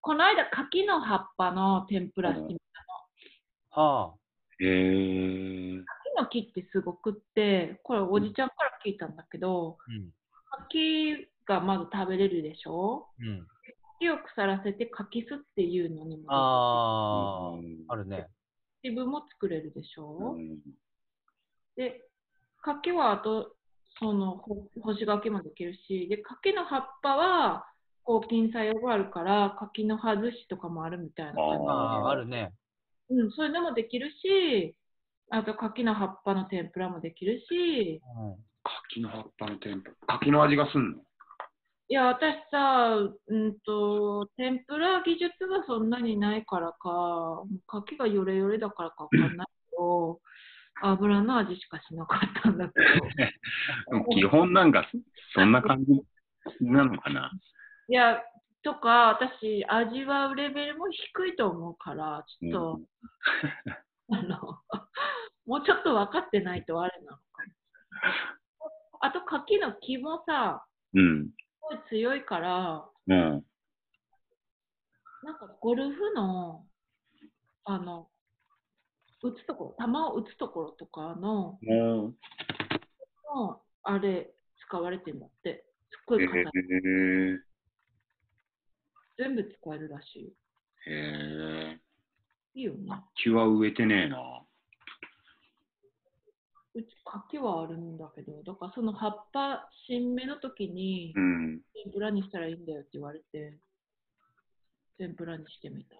この間、柿の葉っぱの天ぷらしてみた。そう。はあ。へー。柿の木ってすごくって、これおじちゃんから聞いたんだけど、うん。柿がまず食べれるでしょ？うん。木を腐らせて柿酢っていうのにもあうん。あ、あるね。自分も作れるでしょ、うん。で、柿はあと、そのほ干し柿もできるし、で、柿の葉っぱは抗菌作用があるから、柿の葉寿司とかもあるみたいな感じ。あ、あるね。うん、そういうのもできるし、あと柿の葉っぱの天ぷらもできるし、うん。柿の葉っぱの天ぷら。柿の味がすんの？いや、私さ、うんと、天ぷら技術がそんなにないからか、もう柿がヨレヨレだからかわかんないけど、[laughs] 油の味しかしなかったんだけど。[laughs] 基本なんか、そんな感じなのかな。いや、とか、私、味わうレベルも低いと思うから、ちょっと、[laughs] あの、もうちょっと分かってないとあれなのかも。あと、柿の木もさ、うん。すごい強いから、うん。なんかゴルフの、あの、打つところ、球を打つところとかの、もう、のあれ、使われてんだって。すっごいへ硬い。え。全部使えるらしへえ。い。いいよね。木は植えてねえな。うち柿はあるんだけど、だからその葉っぱ、新芽の時にうん。天ぷらにしたらいいんだよって言われて、天ぷらにしてみた。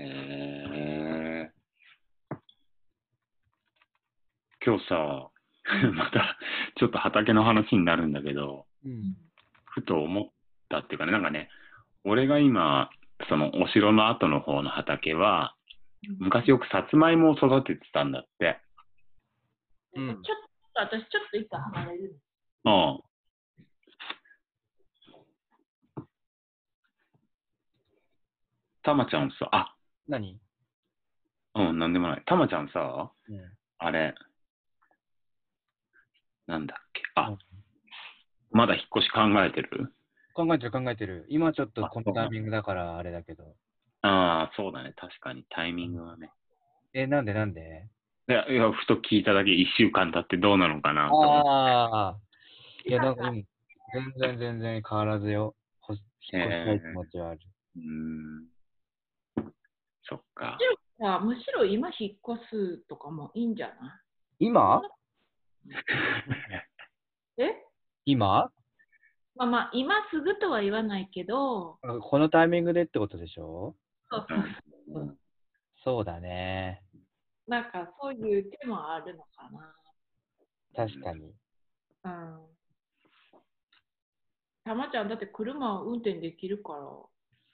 へえ。今日さ、またちょっと畑の話になるんだけど、うん。ふと思ったっていうかね、なんかね、俺が今、そのお城の後の方の畑は、昔よくさつまいもを育ててたんだって。うんちょっと、私ちょっと一回離れる。うん。たまちゃんさ、あ、何？うん、なんでもない。たまちゃんさ、うん。あれ、なんだっけ、あ、うんまだ引っ越し考えてる？考えてる考えてる。今ちょっとあこのタイミングだからあれだけど。ああ、そうだね。確かにタイミングはね。え、なんでなんで？いや、いやふと聞いただけ、一週間経ってどうなのかなと思って。ああ。いや、なんか、うん。全然全然変わらずよ。ほ引っ越したい気持ちはある。うーん。そっか。さむしろ今引っ越すとかもいいんじゃな今？いえ？今？まあまあ、今すぐとは言わないけど、このタイミングでってことでしょ？そうそううんそうだね。なんかそういう手もあるのか確かに。な。うん。たまちゃん、だって車運転できるから、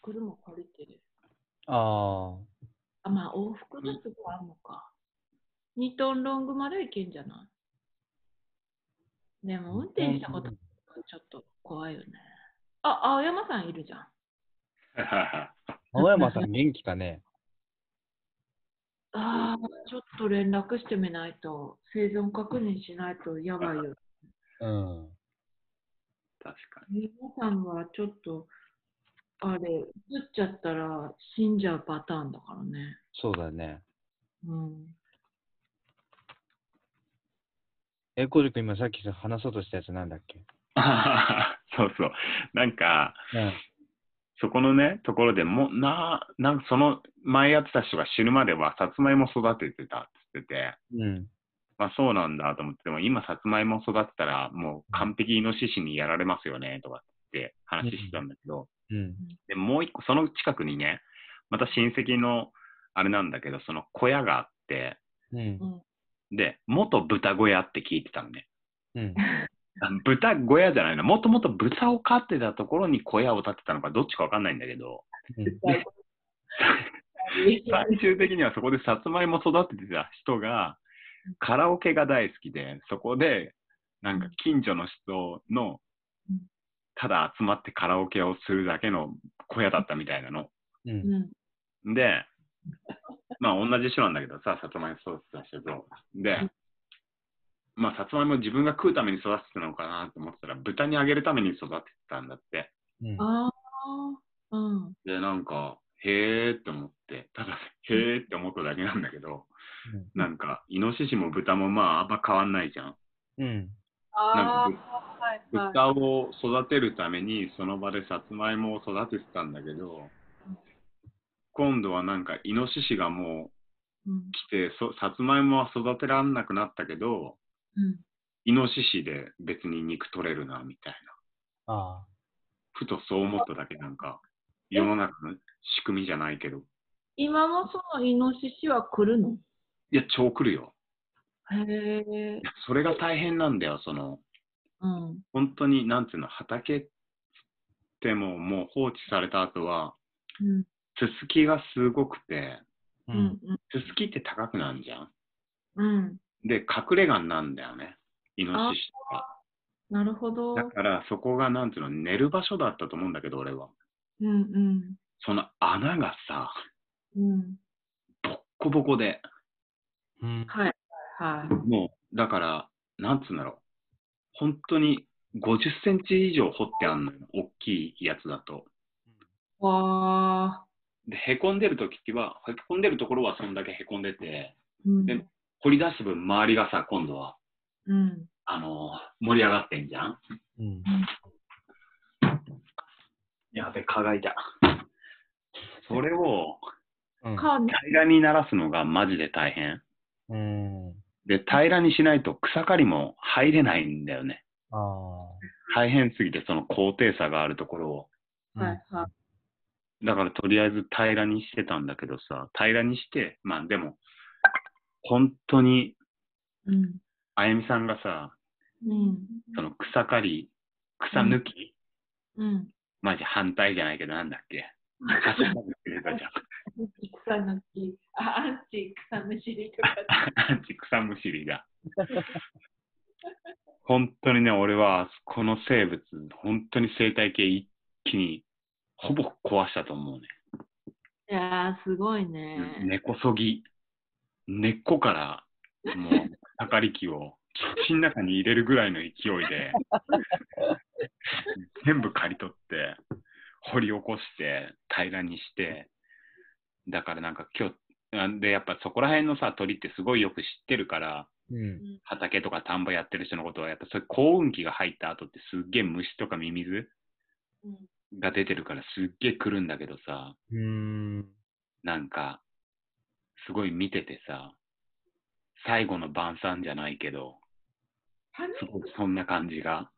車借りて。ああ、まあ往復のすごいあるのか。2トンロングまで行けんじゃない？でも運転したことちょっと怖いよね。あ、青山さんいるじゃん。あ。[laughs] 青山さん元気かね？ああ、ちょっと連絡してみないと、生存確認しないとやばいよ。うん。確かに。皆さんはちょっと、あれ、映っちゃったら死んじゃうパターンだからね。そうだね。うん。え、コージ君今さっきさ話そうとしたやつなんだっけ？[laughs] そうそう。なんか、うん。そこのね、ところでもう、な、なんかその前やってた人が死ぬまではさつまいも育ててたって言ってて、うん。まあそうなんだと思って、でも今さつまいも育てたらもう完璧イノシシにやられますよねとかって話してたんだけど、うん。でもう一個、その近くにね、また親戚のあれなんだけど、その小屋があって、うん。で、元豚小屋って聞いてたのね。うん。[laughs] あ豚小屋じゃないな、もともと豚を飼ってたところに小屋を建てたのかどっちかわかんないんだけど、最終的にはそこでさつまいも育ててた人が、カラオケが大好きで、そこで、なんか近所の人のうん、ただ集まってカラオケをするだけの小屋だったみたいなの。うん。うん。で、まあ同じ人なんだけどさ、さつまいも育てた人と。で、まあさつまいも自分が食うために育ててたのかなと思ってたら、豚にあげるために育ててたんだって。うん。ああ、うん。で、なんか、へーって思って、ただ、へーって思っただけなんだけど、なんか、イノシシも豚もまああんま変わんないじゃん。うん。ああ、なんはいはい。豚を育てるためにその場でさつまいもを育ててたんだけど、今度はなんかイノシシがもうんう来てそさつまいもは育てらんなくなったけどうん。イノシシで別に肉取れるなみたいなああ。ふとそう思っただけなん。か世の中の仕組みじゃないけど今もそのイノシシは来るのいや超来るよへえ。それが大変なん。だよそのうん。本当になん。ていうの畑ってももう放置された後はうん。ススキがすごくてうん。うん。ススキって高くなん。じゃん。うん。で、隠れ家なんだよね。イノシシとか。なるほど。だから、そこが、なんていうの、寝る場所だったと思うんだけど、俺は。うんうん。その穴がさ、うん。ボッコボコで、うん。はいはい。もう、だから、なんつうんだろう。本当に50センチ以上掘ってあんのよ。大きいやつだと。わあ。で、へこんでる時は、へこんでるところはそんだけへこんでて、うん。で掘り出す分、周りがさ、今度は、うん。あの盛り上がってんじゃん？うん。やべ、蚊がいた。それを、うん。か平らにならすのがマジで大変。うん。で、平らにしないと草刈りも入れないんだよね。ああ。大変すぎて、その高低差があるところを。はいはい。だからとりあえず平らにしてたんだけどさ、平らにして、まあでも、本当に、うん。あやみさんがさ、うん。その草刈り、草抜き、うん。マジ反対じゃないけど、なんだっけ？草抜きアンチ草むしりとか。アンチ草むしりだ。本当にね、俺はこの生物、本当に生態系一気にほぼ壊したと思うね。いやー、すごいね。根こそぎ、根っこからもう草刈り機を土の中に入れるぐらいの勢いで、全部刈り取って、掘り起こして、平らにして、だからなんか今日、あで、やっぱそこら辺のさ、鳥ってすごいよく知ってるから、うん。畑とか田んぼやってる人のことは、やっぱそういう幸運期が入った後ってすっげえ虫とかミミズうんが出てるからすっげえ来るんだけどさ、うん。なんか、すごい見ててさ、最後の晩餐じゃないけど、すごいそんな感じが。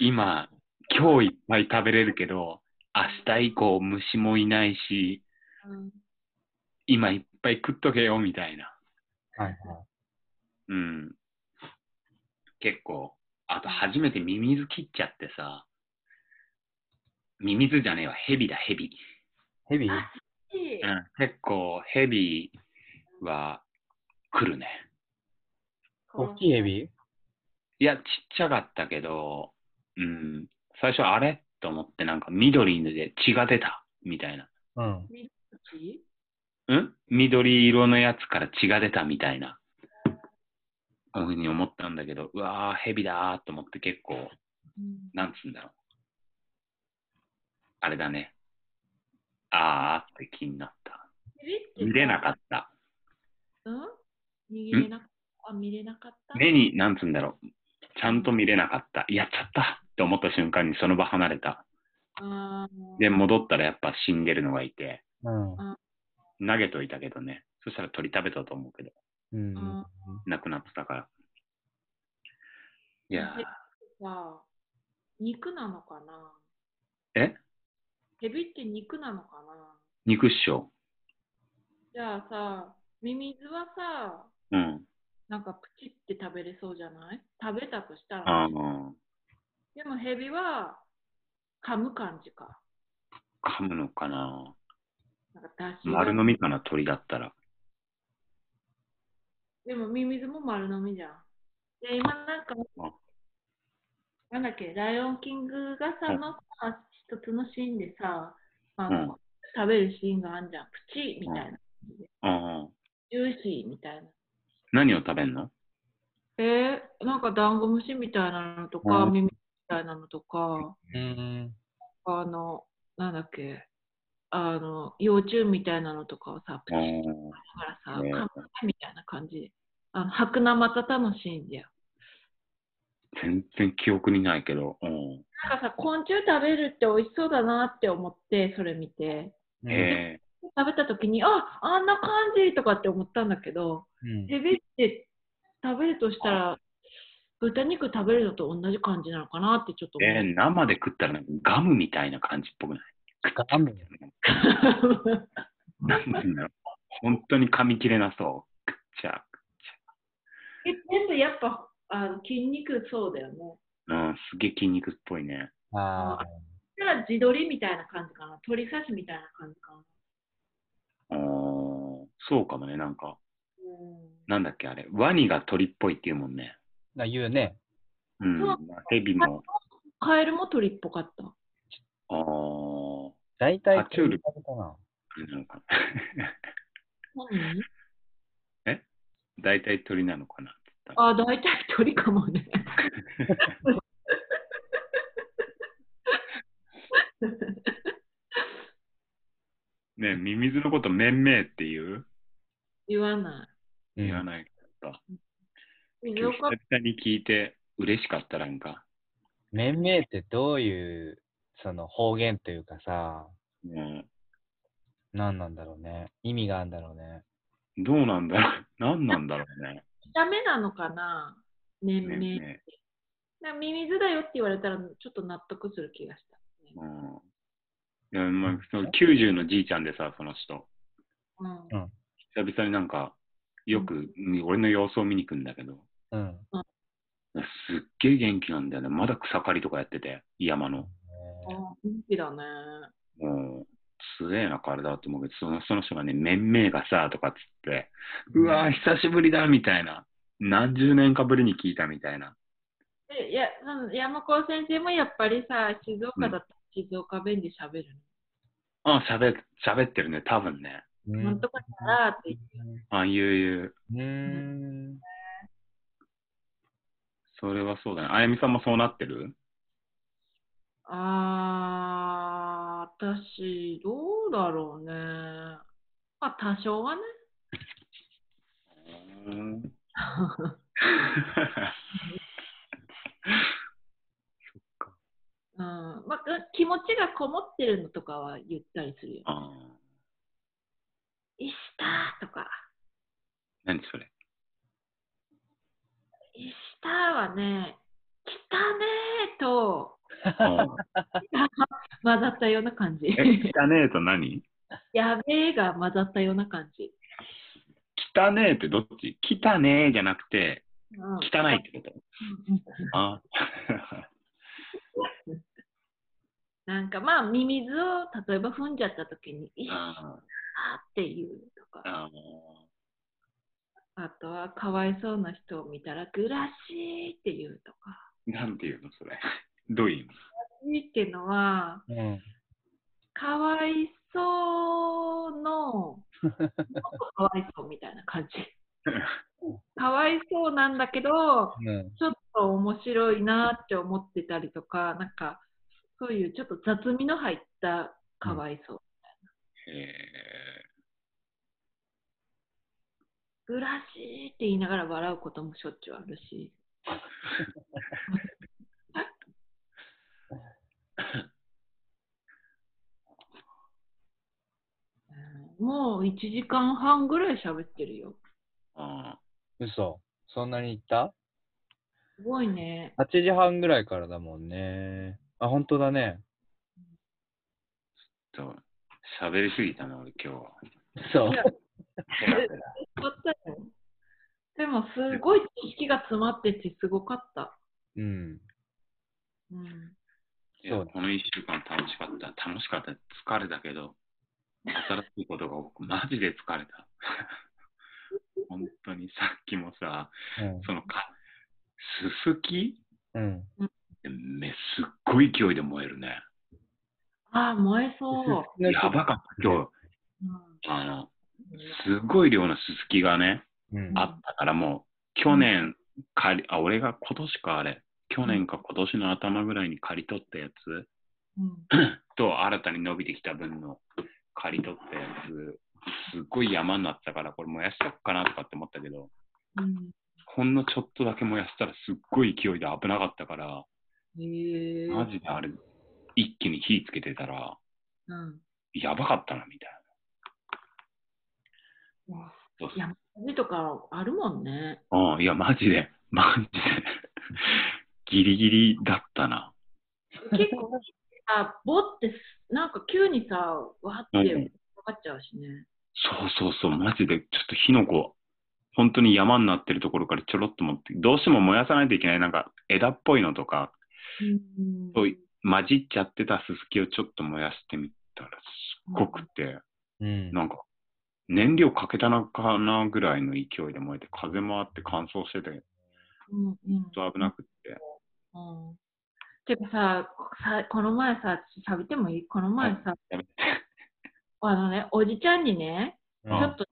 今、今日いっぱい食べれるけど、明日以降虫もいないし、うん今いっぱい食っとけよみたいな。はいはい。うん。結構、あと初めてミミズ切っちゃってさ、ミミズじゃねえわ、ヘビだ、ヘビ。ヘビいいうん、結構ヘビは来るね。大きいヘビ？いや、ちっちゃかったけど、うん、最初あれ？と思ってなんか緑で血が出たみたいな。うん。緑？うん？緑色のやつから血が出たみたいな、こういうふうに思ったんだけど、うわー、蛇だーと思って結構、うんなんつうんだろう。あれだね。あーって気になった。見れなかった。うん？逃げれなかった？あ、見れなかった？目に、なんつうんだろう。ちゃんと見れなかった。やっちゃったって思った瞬間にその場離れた。あーで、戻ったらやっぱ死んでるのがいて、うん。投げといたけどね。そしたら鳥食べたと思うけど、うん。あ亡くなってたから。いやさあ、肉なのかな？ー、え？ヘビって肉なのかな？肉っしょじゃあさ、ミミズはさ、うん。なんかプチって食べれそうじゃない？食べたとしたあら。ーでもヘビは噛む感じか。噛むのかな？なんか丸飲みかな、鳥だったら。でもミミズも丸飲みじゃん。で、今なんかあ、なんだっけ、ライオンキングがさ、うんのさ、一つのシーンでさ、あうんの、食べるシーンがあるじゃん。プチみたいな。ジューシーみたいな。何を食べんの？えー、なんかダンゴムシみたいなのとか、うんミミズみたいなのとか、うん。あの、なんだっけ、あの、幼虫みたいなのとかをさ、プチあッーからさ、ね噛むみたいな感じで。あの、白生たたのシーンだよ。全然記憶にないけど。うんなんかさ、昆虫食べるって美味しそうだなって思って、それ見て。え食べた時に、ああんな感じとかって思ったんだけど、うん。ヘビって食べるとしたら、豚肉食べるのと同じ感じなのかなってちょっとー、思えー生で食ったらなんかガムみたいな感じっぽくない？ガム。う。なんなんだろう。本当に噛み切れなそう。くっちゃ。え全部やっぱあの筋肉そうだよね。うん、すげえ筋肉っぽいね。ああ。だから地鶏みたいな感じかな。鶏刺しみたいな感じかな。あーそうかもね、なんか。うんなんだっけ、あれ。ワニが鳥っぽいって言うもんね。な言うね。うん。ヘビも。カエルも鳥っぽかった。あー大体爬虫類かな。のかな。何？[laughs] 大体鳥なのかな。あ、大体鳥かもね。[laughs] ねえミミズのことめんめいって言う？言わなうん言わないかった。い。静今日岡久々に聞いて嬉しかったなんか。めんめいってどういう、その方言というかさ、うん、何なんだろうね。意味があるんだろうね。どうなんだろう。何なんだろうね。ダメなのかな？年め々。んめいなんかミミズだよって言われたらちょっと納得する気がした。うんいやまあ、その90のじいちゃんでさ、その人。うんうん久々になんか、よく、俺の様子を見に行くんだけど、うん。すっげえ元気なんだよね。まだ草刈りとかやってて、山の。あ元気だね。もう、すげえな体と思うけど、そのその人がね、めんめいがさ、とかっつって、うわー、久しぶりだみたいな。何十年かぶりに聞いたみたいな。でいや、その山子先生もやっぱりさ、静岡だったら静岡弁で喋るあ、喋喋ってるね、多分ね。うの。なんとかだなって言って。あ、言う言う。それはそうだね。あやみさんもそうなってる？あー、私、どうだろうね。まあ、多少はね。うんうん。まあ、気持ちがこもってるのとかは言ったりするよ。あイスターとか。何それ？イスターはね、来たねーとうん混ざったような感じ。え、汚ねえと何？やべえが混ざったような感じ。汚ねえってどっち？汚ねえじゃなくて、うん。汚いってこと？あ。なんかまあ、ミミズを例えば踏んじゃった時に、イスタあーっていうとか、ああとはかわいそうな人を見たら、グラシーっていうとか。なんていうのそれ？どういう意味？っていうのは、うん。かわいそうのかわいそうみたいな感じ。[laughs] かわいそうなんだけど、うん。ちょっと面白いなって思ってたりとか、なんか、そういうちょっと雑味の入ったかわいそう。へブラシーって言いながら笑うこともしょっちゅうあるし。[laughs] もう1時間半ぐらい喋ってるよ。あ嘘。そんなに行った？すごいね。?8 時半ぐらいからだもんね。あ、本当だね。ーと、喋りすぎたな、俺今日は。そうい。やペラペラよかったよでもすごい知識が詰まっててすごかった。うん。うん、いやそうこの1週間楽しかった。楽しかった。疲れたけど、新しいことが多く、マジで疲れた。[laughs] 本当にさっきもさ、そのか、すすき？うん。うん。めすっごい勢いで燃えるね。ああ、燃えそう。やばかった、今日。うんあの、すごい量のすすきがね、うん。あったから、もう、去年、借り、あ、俺が今年か、あれ。去年か今年の頭ぐらいに借り取ったやつうんと、新たに伸びてきた分の借り取ったやつ、すっごい山になってたから、これ燃やしとくかなとかって思ったけど、うんほんのちょっとだけ燃やしたらすっごい勢いで危なかったから、へえマジであれ、一気に火つけてたら、うんやばかったな、みたいわな。そうそう山火事とかあるもんね。うん、いや、マジで、マジで、ギリギリだったな。結構あ、ボってなんか急にさ、わーってかかっちゃうしね。そうそうそう、マジで、ちょっと火の粉、本当に山になってるところからちょろっと持って、どうしても燃やさないといけない、なんか枝っぽいのとか、うんそうい混じっちゃってたすすきをちょっと燃やしてみたら、すっごくて、うん。なんか、燃料かけたのかなぐらいの勢いで燃えて、風もあって乾燥してて、うんうんちょっと危なくって。うんてかさ、さこの前さ、喋ってもいい？この前さ、[laughs] あのね、おじちゃんにね、ちうんょっと、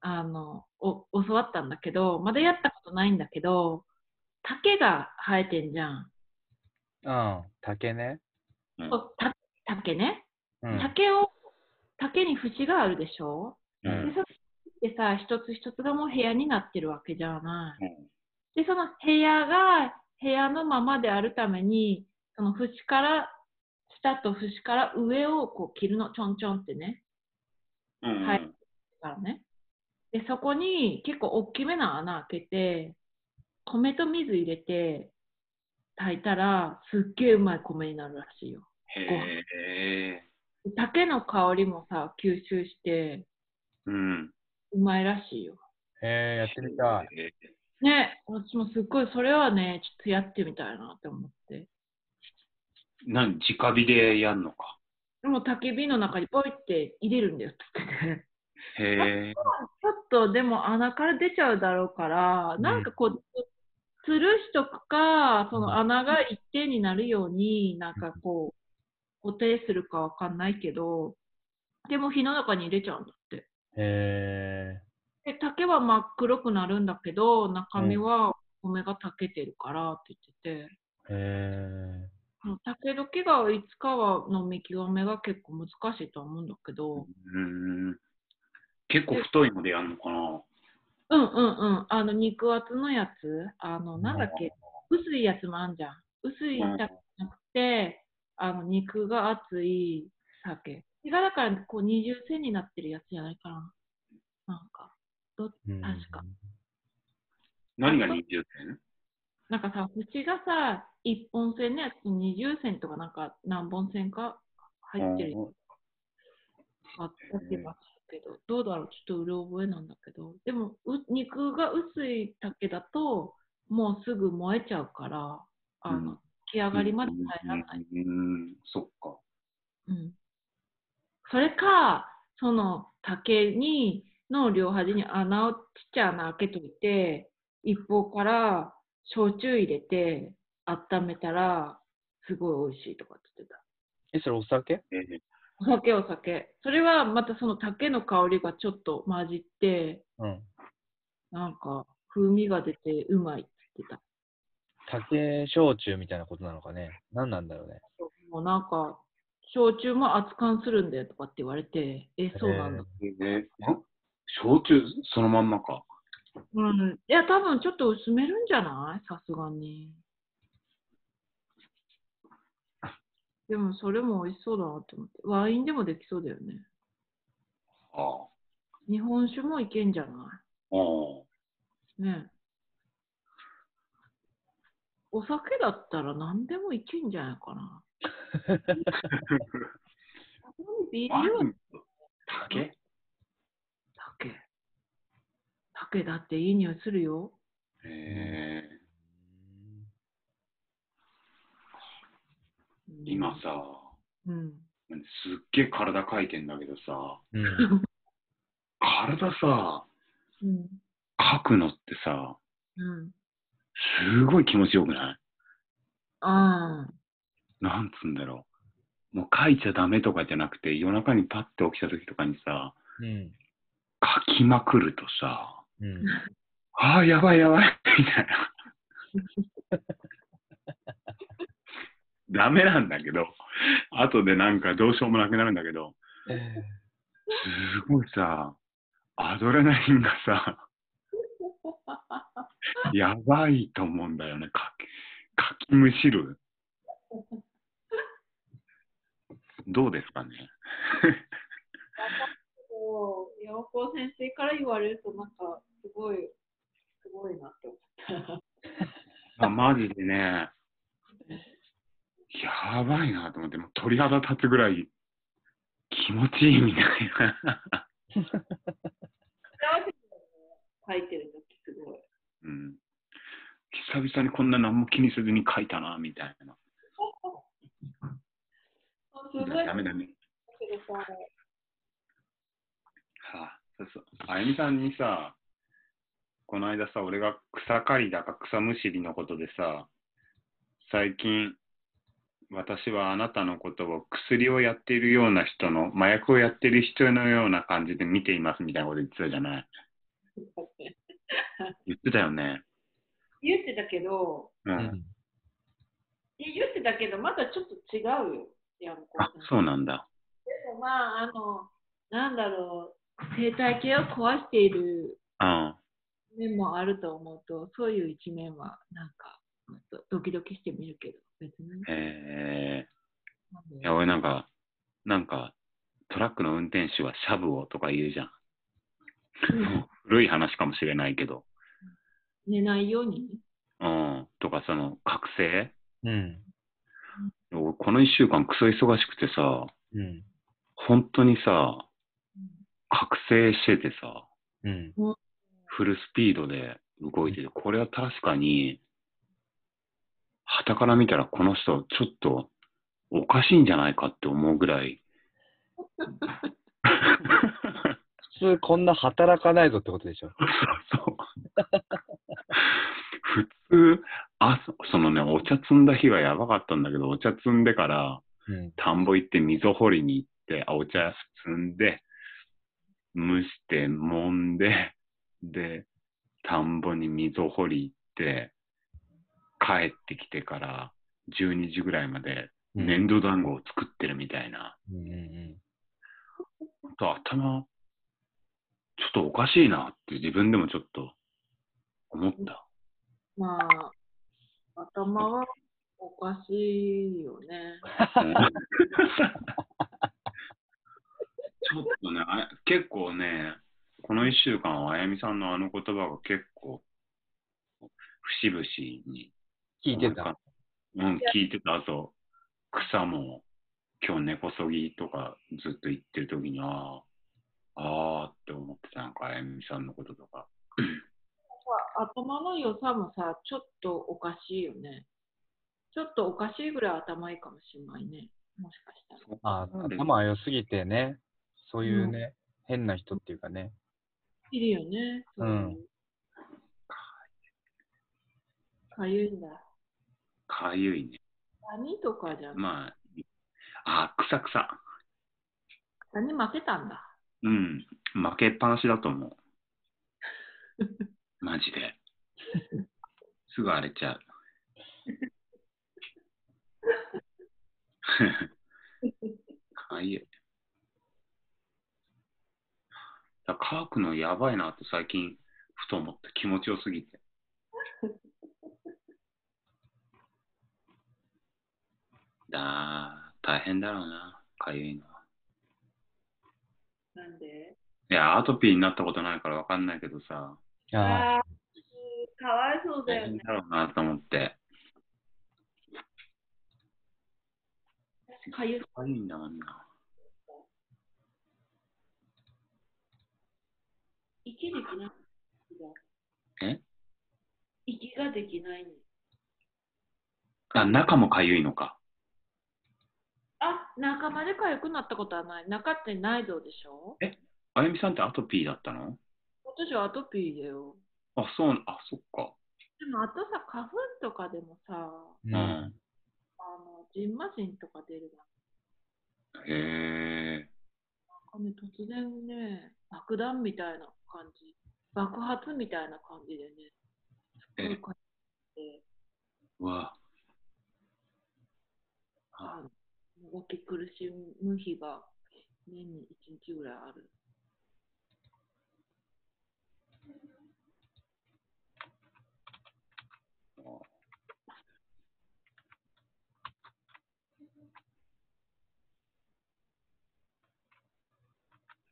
あの、お教わったんだけど、まだやったことないんだけど、竹が生えてんじゃん。うん。竹ね。うんそうた竹ね。うん。竹を、竹に節があるでしょ、うんで、そってさ、一つ一つがもう部屋になってるわけじゃない。うんで、その部屋が部屋のままであるために、その縁から、下と縁から上をこう切るの、ちょんちょんってね。うんはいからね。で、そこに結構大きめな穴開けて、米と水入れて炊いたら、すっげえうまい米になるらしいよ。へえ。で竹の香りもさ、吸収して、うん。うまいらしいよ。へえ、やってみたい。ね、私もすっごい、それはね、ちょっとやってみたいなって思って。なん、直火でやんのか。でも焚き火の中にポイって入れるんだよって言ってて。へえ。ちょっとでも穴から出ちゃうだろうから、んなんかこう、吊るしとくか、その穴が一定になるように、なんかこう、固定するかわかんないけど、でも火の中に入れちゃうんだって。へえ。で、竹は真っ黒くなるんだけど、中身は米が炊けてるからって言ってて、へえ。うん竹時がいつかはの見極めが結構難しいとは思うんだけど、うん。結構太いのでやんのかな。うんうんうん。あの、肉厚のやつ、あの、なんだっけ、薄いやつもあんじゃん。薄いうんだけじゃなくて、あの、肉が厚い酒。それがだから、こう、二重線になってるやつじゃないかな。なんか、どうん確か。何が20点なんかさ、縁がさ、一本線のやつと二重線とかなんか何本線か入ってるあった気がするけど、どうだろう？ちょっとうろ覚えなんだけど、でも、う肉が薄い竹だと、もうすぐ燃えちゃうから、あの、うん。起上がりまで耐えられない。うん、そっか。うん。それか、その竹に、の両端に穴を、ちっちゃい穴開けといて、一方から焼酎入れて、温めたら、すごい美味しいとかって言ってた。え、それお酒？えーお酒お酒。それはまたその竹の香りがちょっと混じって、うん。なんか風味が出てうまいって言ってた。竹焼酎みたいなことなのかね。何なんだろうね。もうなんか、焼酎も熱燗するんだよとかって言われて、え、そうなんだ。え焼酎そのまんまか。うん。いや、多分ちょっと薄めるんじゃない？さすがに。でもそれも美味しそうだなと思って。ワインでもできそうだよね。あ日本酒もいけんじゃなあ。あいねお酒だったら何でもいけんじゃないかな。[laughs] ビーあ。ルは竹竹。竹だっていい匂いするよ。へえうん今さ、うん。すっげえ体かいてんだけどさ、うん。体さ、うん。かくのってさ、うん。すごい気持ちよくない？ああ。なんつうんだろう。もう書いちゃダメとかじゃなくて、夜中にパッて起きた時とかにさ、うん。書きまくるとさ、うん。ああ、やばいやばい、みたいな。ダメなんだけど、後でなんかどうしようもなくなるんだけど、すごいさ、アドレナリンがさ、やばいと思うんだよね、かきかきむしる。どうですかね。そう、山子先生から言われると、なんか、すごい、すごいなって思った。あマジでね、やばいなと思って、もう鳥肌立つぐらい気持ちいいみたいな。書いてるときすごい。うん、久々にこんな何も気にせずに書いたな、みたいな。[laughs] すごいダメだね。さ、はあ、そうそう。あゆみさんにさ、この間さ、俺が草刈りだか草むしりのことでさ、最近、私はあなたのことを薬をやっているような人の、麻薬をやっている人のような感じで見ていますみたいなこと言ってたじゃない？言ってたよね。言ってたけど、うん。言ってたけど、またちょっと違うよ、あ、そうなんだ。でもまあ、あの、なんだろう、生態系を壊しているうん。面もあると思うと、そういう一面は、なんか、ドドキドキしてみるけど、別に。えー、いや、俺なんか、なんか、トラックの運転手はシャブをとか言うじゃん。古い話かもしれないけど。寝ないように？うん。とか、その、覚醒？うん。俺この一週間クソ忙しくてさ、うん。本当にさ、覚醒しててさ、うん。フルスピードで動いてて、これは確かに、旗から見たらこの人、ちょっとおかしいんじゃないかって思うぐらい。普通こんな働かないぞってことでしょ。そう。普通、あ、そそのね、お茶摘んだ日はやばかったんだけど、お茶摘んでから、うん。田んぼ行って溝掘りに行って、あお茶摘んで、蒸して、揉んで、[laughs] で、田んぼに溝掘り行って、帰ってきてから12時ぐらいまでうん粘土団子を作ってるみたいな。うんうんと頭、ちょっとおかしいなって自分でもちょっと思った。まあ、頭はおかしいよね。[laughs] うんちょっとね、あ結構ね、この1週間はあやみさんのあの言葉が結構、節々に。聞いてた。うん、聞いてた。あと、草も、今日根こそぎとかずっと言ってる時に、ああ、ああって思ってた、なんかあやみさんのこととか。頭の良さもさ、ちょっとおかしいよね。ちょっとおかしいぐらい頭いいかもしれないね。もしかしたら。あ頭良すぎてね、そういうね、変な人っていうかね。いるよね。そうんかゆいんだ。かゆいね。ダニとかじゃん。まあ、あ、草草。何負けたんだ。うん。負けっぱなしだと思う。[laughs] マジで。すぐ荒れちゃう。[laughs] [laughs] かゆい。だ乾くのやばいなって最近ふと思って気持ちよすぎて。[laughs] だ大変だろうな、かゆいのは。なんで？いや、アトピーになったことないからわかんないけどさ、ああ、ああ、かわいそうだ大よね。変だろうなと思って。かゆいんだもんな。息できない。え息ができないの。あ、中もかゆいのか。あ、中までかゆくなったことはない。中って内臓でしょ？あゆみさんってアトピーだったの？私はアトピーだよ。あ、そう、あ、そっか。でもあとさ、花粉とかでもさ、う。うんん。あの、ジンマシンとか出るわ。へえ。なんかね、突然ね、爆弾みたいな感じ。爆発みたいな感じでね。すっごいかゆくて、うわ。あの動き苦しむ日が年に1日ぐらいある。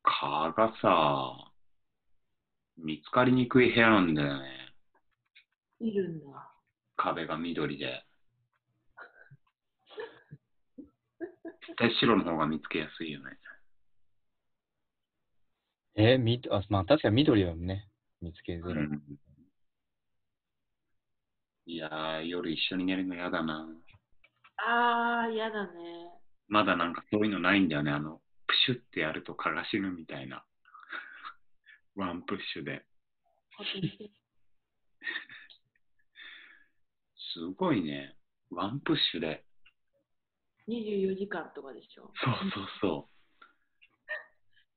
蚊がさ、見つかりにくい部屋なんだよね。いるんだ。壁が緑で。絶対白の方が見つけやすいよね。え、み、あ、まあ確かに緑だもんね。見つけづらい。うんいやー、夜一緒に寝るの嫌だな。あー、やだね。まだなんかそういうのないんだよね。あの、プシュってやると蚊が死ぬみたいな。[laughs] ワンプッシュで。私 [laughs] すごいね。ワンプッシュで。24時間とかでしょ。そうそうそ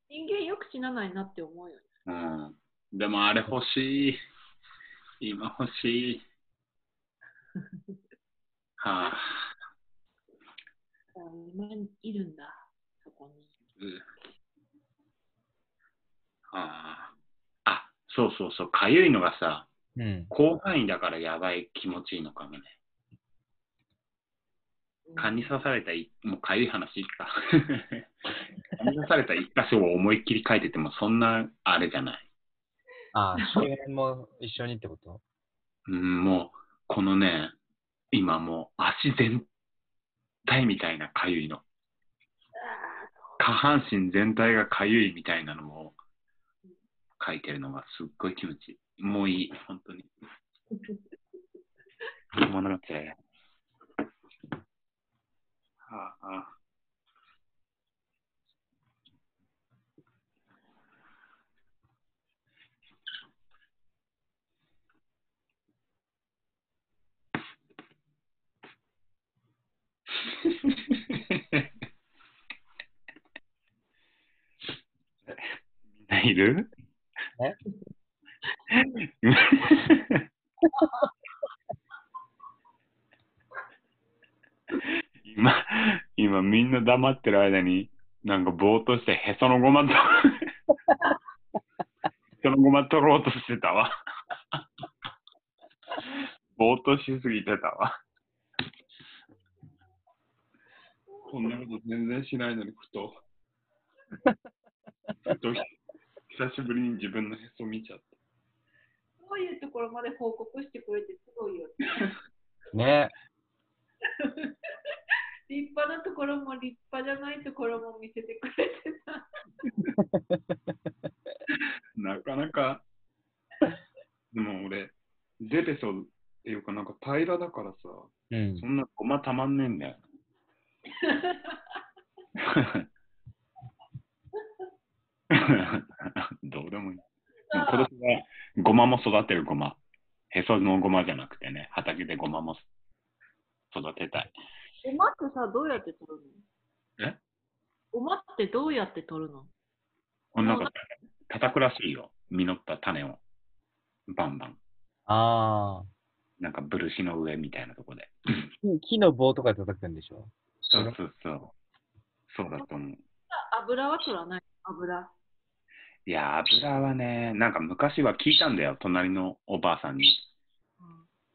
人間よく死なないなって思うよね。う。うん。でもあれ欲しい。今欲しい。[laughs] はあ。あ今いるんだ、そこに。うはあ。あ、そうそうそう。かゆいのがさ、うん。広範囲だからやばい気持ちいいのかもね。蚊に刺されたい、もうかゆい話か。[laughs] 蚊に刺された一箇所を思いっきり書いてても、そんなあれじゃない。ああ、少年も一緒にってこと？うん、もう、このね、今もう足全体みたいなかゆいの。下半身全体がかゆいみたいなのも書いてるのがすっごい気持ちいい。もういい、本当に。止まらなくて。はあ、[laughs] あみんないる？え？今、今みんな黙ってる間に、なんかぼーっとしてへそのごまと、へそのごま取ろうとしてたわ。ぼーっとしすぎてたわ。こんなこと全然しないのにふと、ふと久しぶりに自分のへそ見ちゃった。そういうところまで報告してくれてすごいよ [laughs] ね。ね。[laughs] 立派なところも立派じゃないところも見せてくれてた。[laughs] なかなか、でも俺、デペソっていうかなんか平らだからさ、うんそ。んなごまたまんねえんだよ。どうでもいい。でも今年はごまも育てるごま。へそのごまじゃなくてね、畑でごまも育てたい。ごまってさ、どうやって取るの？え？ごまってってどうやって取るの？なんか叩くらしいよ。実った種を。バンバン。ああ。なんかブルシの上みたいなとこで。木の棒とかで叩くんでしょ？そうそうそう。そうだと思う。油は取らない？油。いや、油はね、なんか昔は聞いたんだよ、隣のおばあさんに。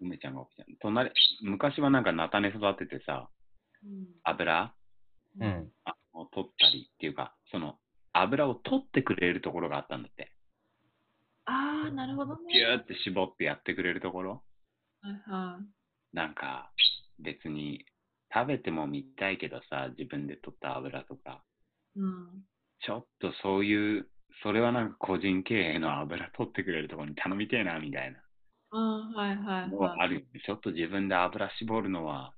梅ちゃんが起きた。隣、昔はなんか菜種育ててさ、うん油？うん。あを取ったりっていうか、その油を取ってくれるところがあったんだって。ああ、なるほどね。ギューって絞ってやってくれるところ？はいはい。なんか、別に食べてもみたいけどさ、自分で取った油とか。うん。ちょっとそういう、それはなんか個人経営の油取ってくれるところに頼みてえな、みたいな。ああ、はいはいのはい。はあるよね。ちょっと自分で油絞るのは、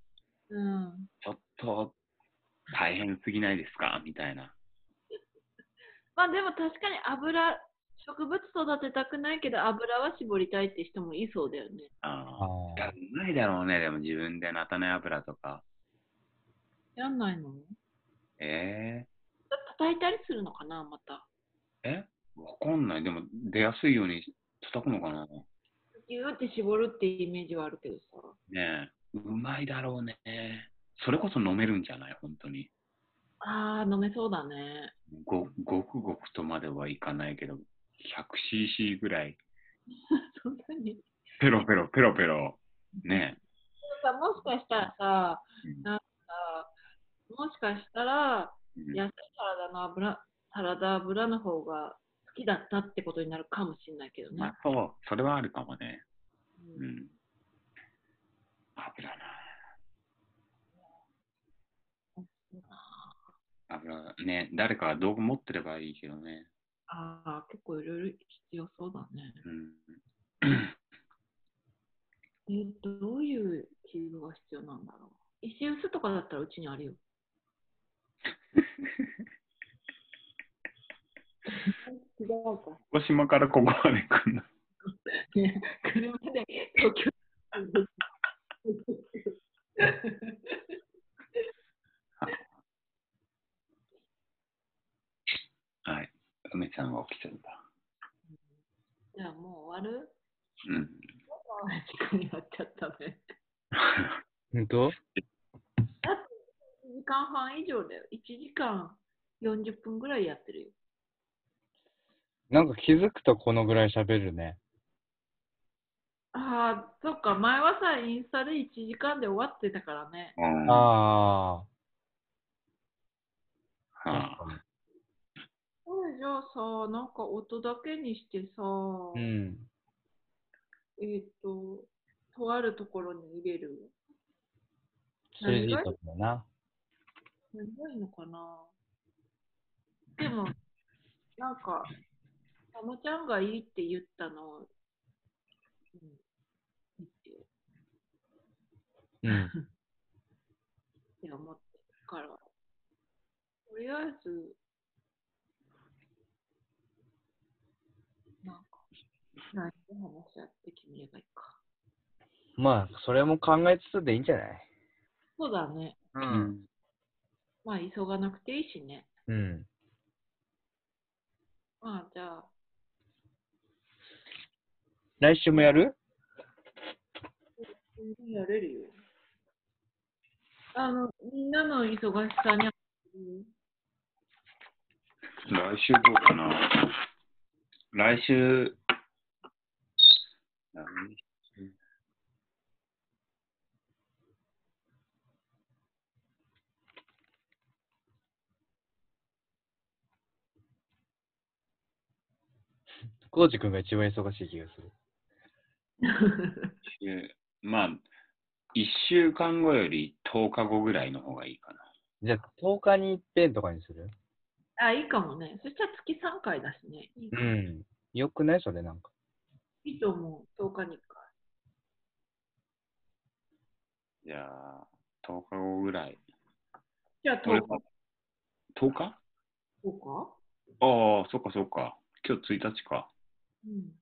うん。ちょっと大変すぎないですか？みたいな。[laughs] まあでも確かに油、植物育てたくないけど油は絞りたいって人もいそうだよね。あああ。やんないだろうね、でも自分で菜種油とか。やんないの？え叩いたりするのかな、また。ー、え？わかんない。でも出やすいように叩くのかな？ギューって絞るってイメージはあるけどさ。ねえ、うまいだろうね。それこそ飲めるんじゃない？本当に。ああ、飲めそうだね。ごごくごくとまではいかないけど、100cc ぐらい、[laughs] そんなに。ペロペロペロペロ、ねさもしかしたらさ、うんなんか、もしかしたら、え。うん安いサラダの油、サラダ油の方が好きだったってことになるかもしれないけどね。まあ、そう、それはあるかもね。ううんん。油な。油、ね、誰かが道具持ってればいいけどね。ああ、結構いろいろ必要そうだね。うん。えどういう器具が必要なんだろう。石臼とかだったらうちにあるよ。[laughs] 違うか。広島からここまで来るの。ね、車で東京。はい。梅ちゃんが起きちゃった。じゃあもう終わる？うん。時間になっちゃったね。本当？1時間半以上だよ。1時間40分ぐらいやってるよ。なんか気づくとこのぐらい喋るね。ああ、そっか。前はさ、インスタで1時間で終わってたからね。うんあはあ。あ、これじゃあさ、なんか音だけにしてさ、うん。えっ、と、とあるところに入れる？3G とかもな。何がいいのかな？でも、なんか、たまちゃんがいいって言ったの、うん、うん。って思ってるから、とりあえず、なんか、何で話し合って決めればいいか。まあ、それも考えつつでいいんじゃない？そうだね。うう。ん。まあ、急がなくていいしね。うん。まあ、じゃあ、来週もやる？全然やれるよ。あの、みんなの忙しさに、来週どうかな？来週、来週コーチ君が一番忙しい気がする。週まあ、1週間後より10日後ぐらいの方がいいかな。じゃあ、10日に一遍とかにする？あ、いいかもね。そしたら月3回だしね。いいかうん。よくない？それなんか。いいと思う。10日に1回。じゃあ、10日後ぐらい。じゃあ10俺日。10日？10日？ああ、そっかそっか。今日1日か。うん。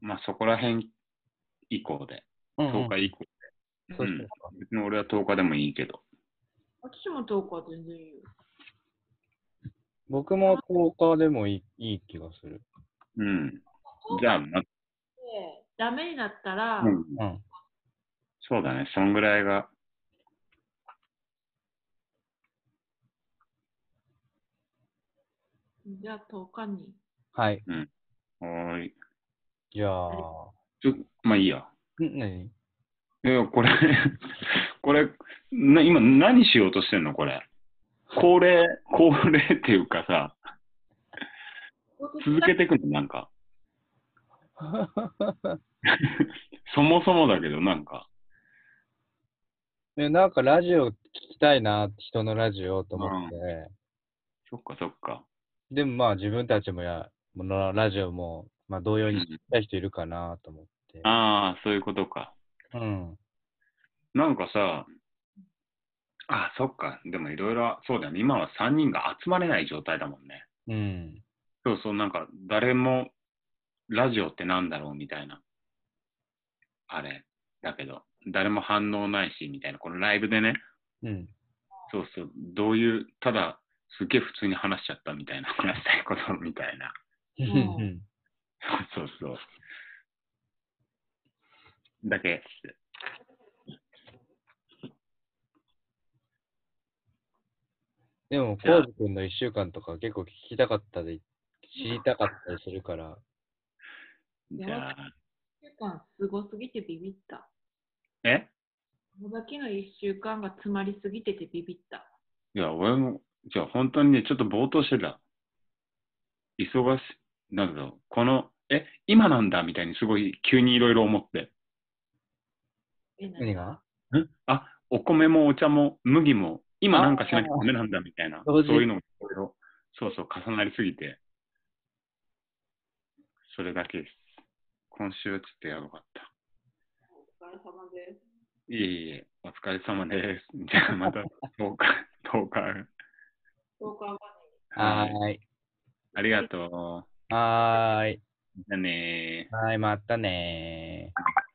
まあそこら辺以降で。うん、10日以降で。そううん別に俺は10日でもいいけど。私も10日は全然いいよ。僕も10日でもいいいい気がする。うん。じゃあ、ま、で、ダメになったら、うん、うん。そうだね。そんぐらいが。じゃあ10日に。はい。おーい。じゃあ、ちょ、まあいいや。ん何？いや、これ、[laughs] これ、な今何しようとしてんの？これ。恒例、恒例っていうかさ、続けていくの？なんか。[laughs] そもそもだけど、なんか。ね、なんかラジオ聞きたいな、人のラジオと思って、そっかそっか。でもまあ自分たちもや、ものラジオも、まあ同様に聞きたい人いるかなと思って。ああ、そういうことか。うん。なんかさ、あ、そっか。でもいろいろ、そうだよね。今は3人が集まれない状態だもんね。うん。そうそう、なんか誰もラジオってなんだろうみたいな。あれ。だけど、誰も反応ないし、みたいな。このライブでね、うん。そうそう、どういう、ただ、すげえ普通に話しちゃったみたいな、話したいことみたいな。ん [laughs] そうそうそう。だけです。でも、コウジ君の一週間とか結構聞きたかったり、知りたかったりするから、じゃあ、1週間すごすぎてビビった。え？野崎の1週間が詰まりすぎててビビった。いや、俺も、じゃあ本当にね、ちょっとぼーっとしてた。忙しい、なんだろう、この、え、今なんだみたいにすごい急にいろいろ思って。え、何？が？ん？あ、お米もお茶も麦も、今なんかしなきゃダメなんだみたいな、そういうのがいろいろ、そうそう、重なりすぎて、それだけです。今週はちょっとやばかった。お疲れ様です。いえいえ、お疲れ様です。[laughs] じゃあまた10日、[laughs] 10日。10日後に。はーい。ありがとはーい。う。じゃあねー。はい、またねー。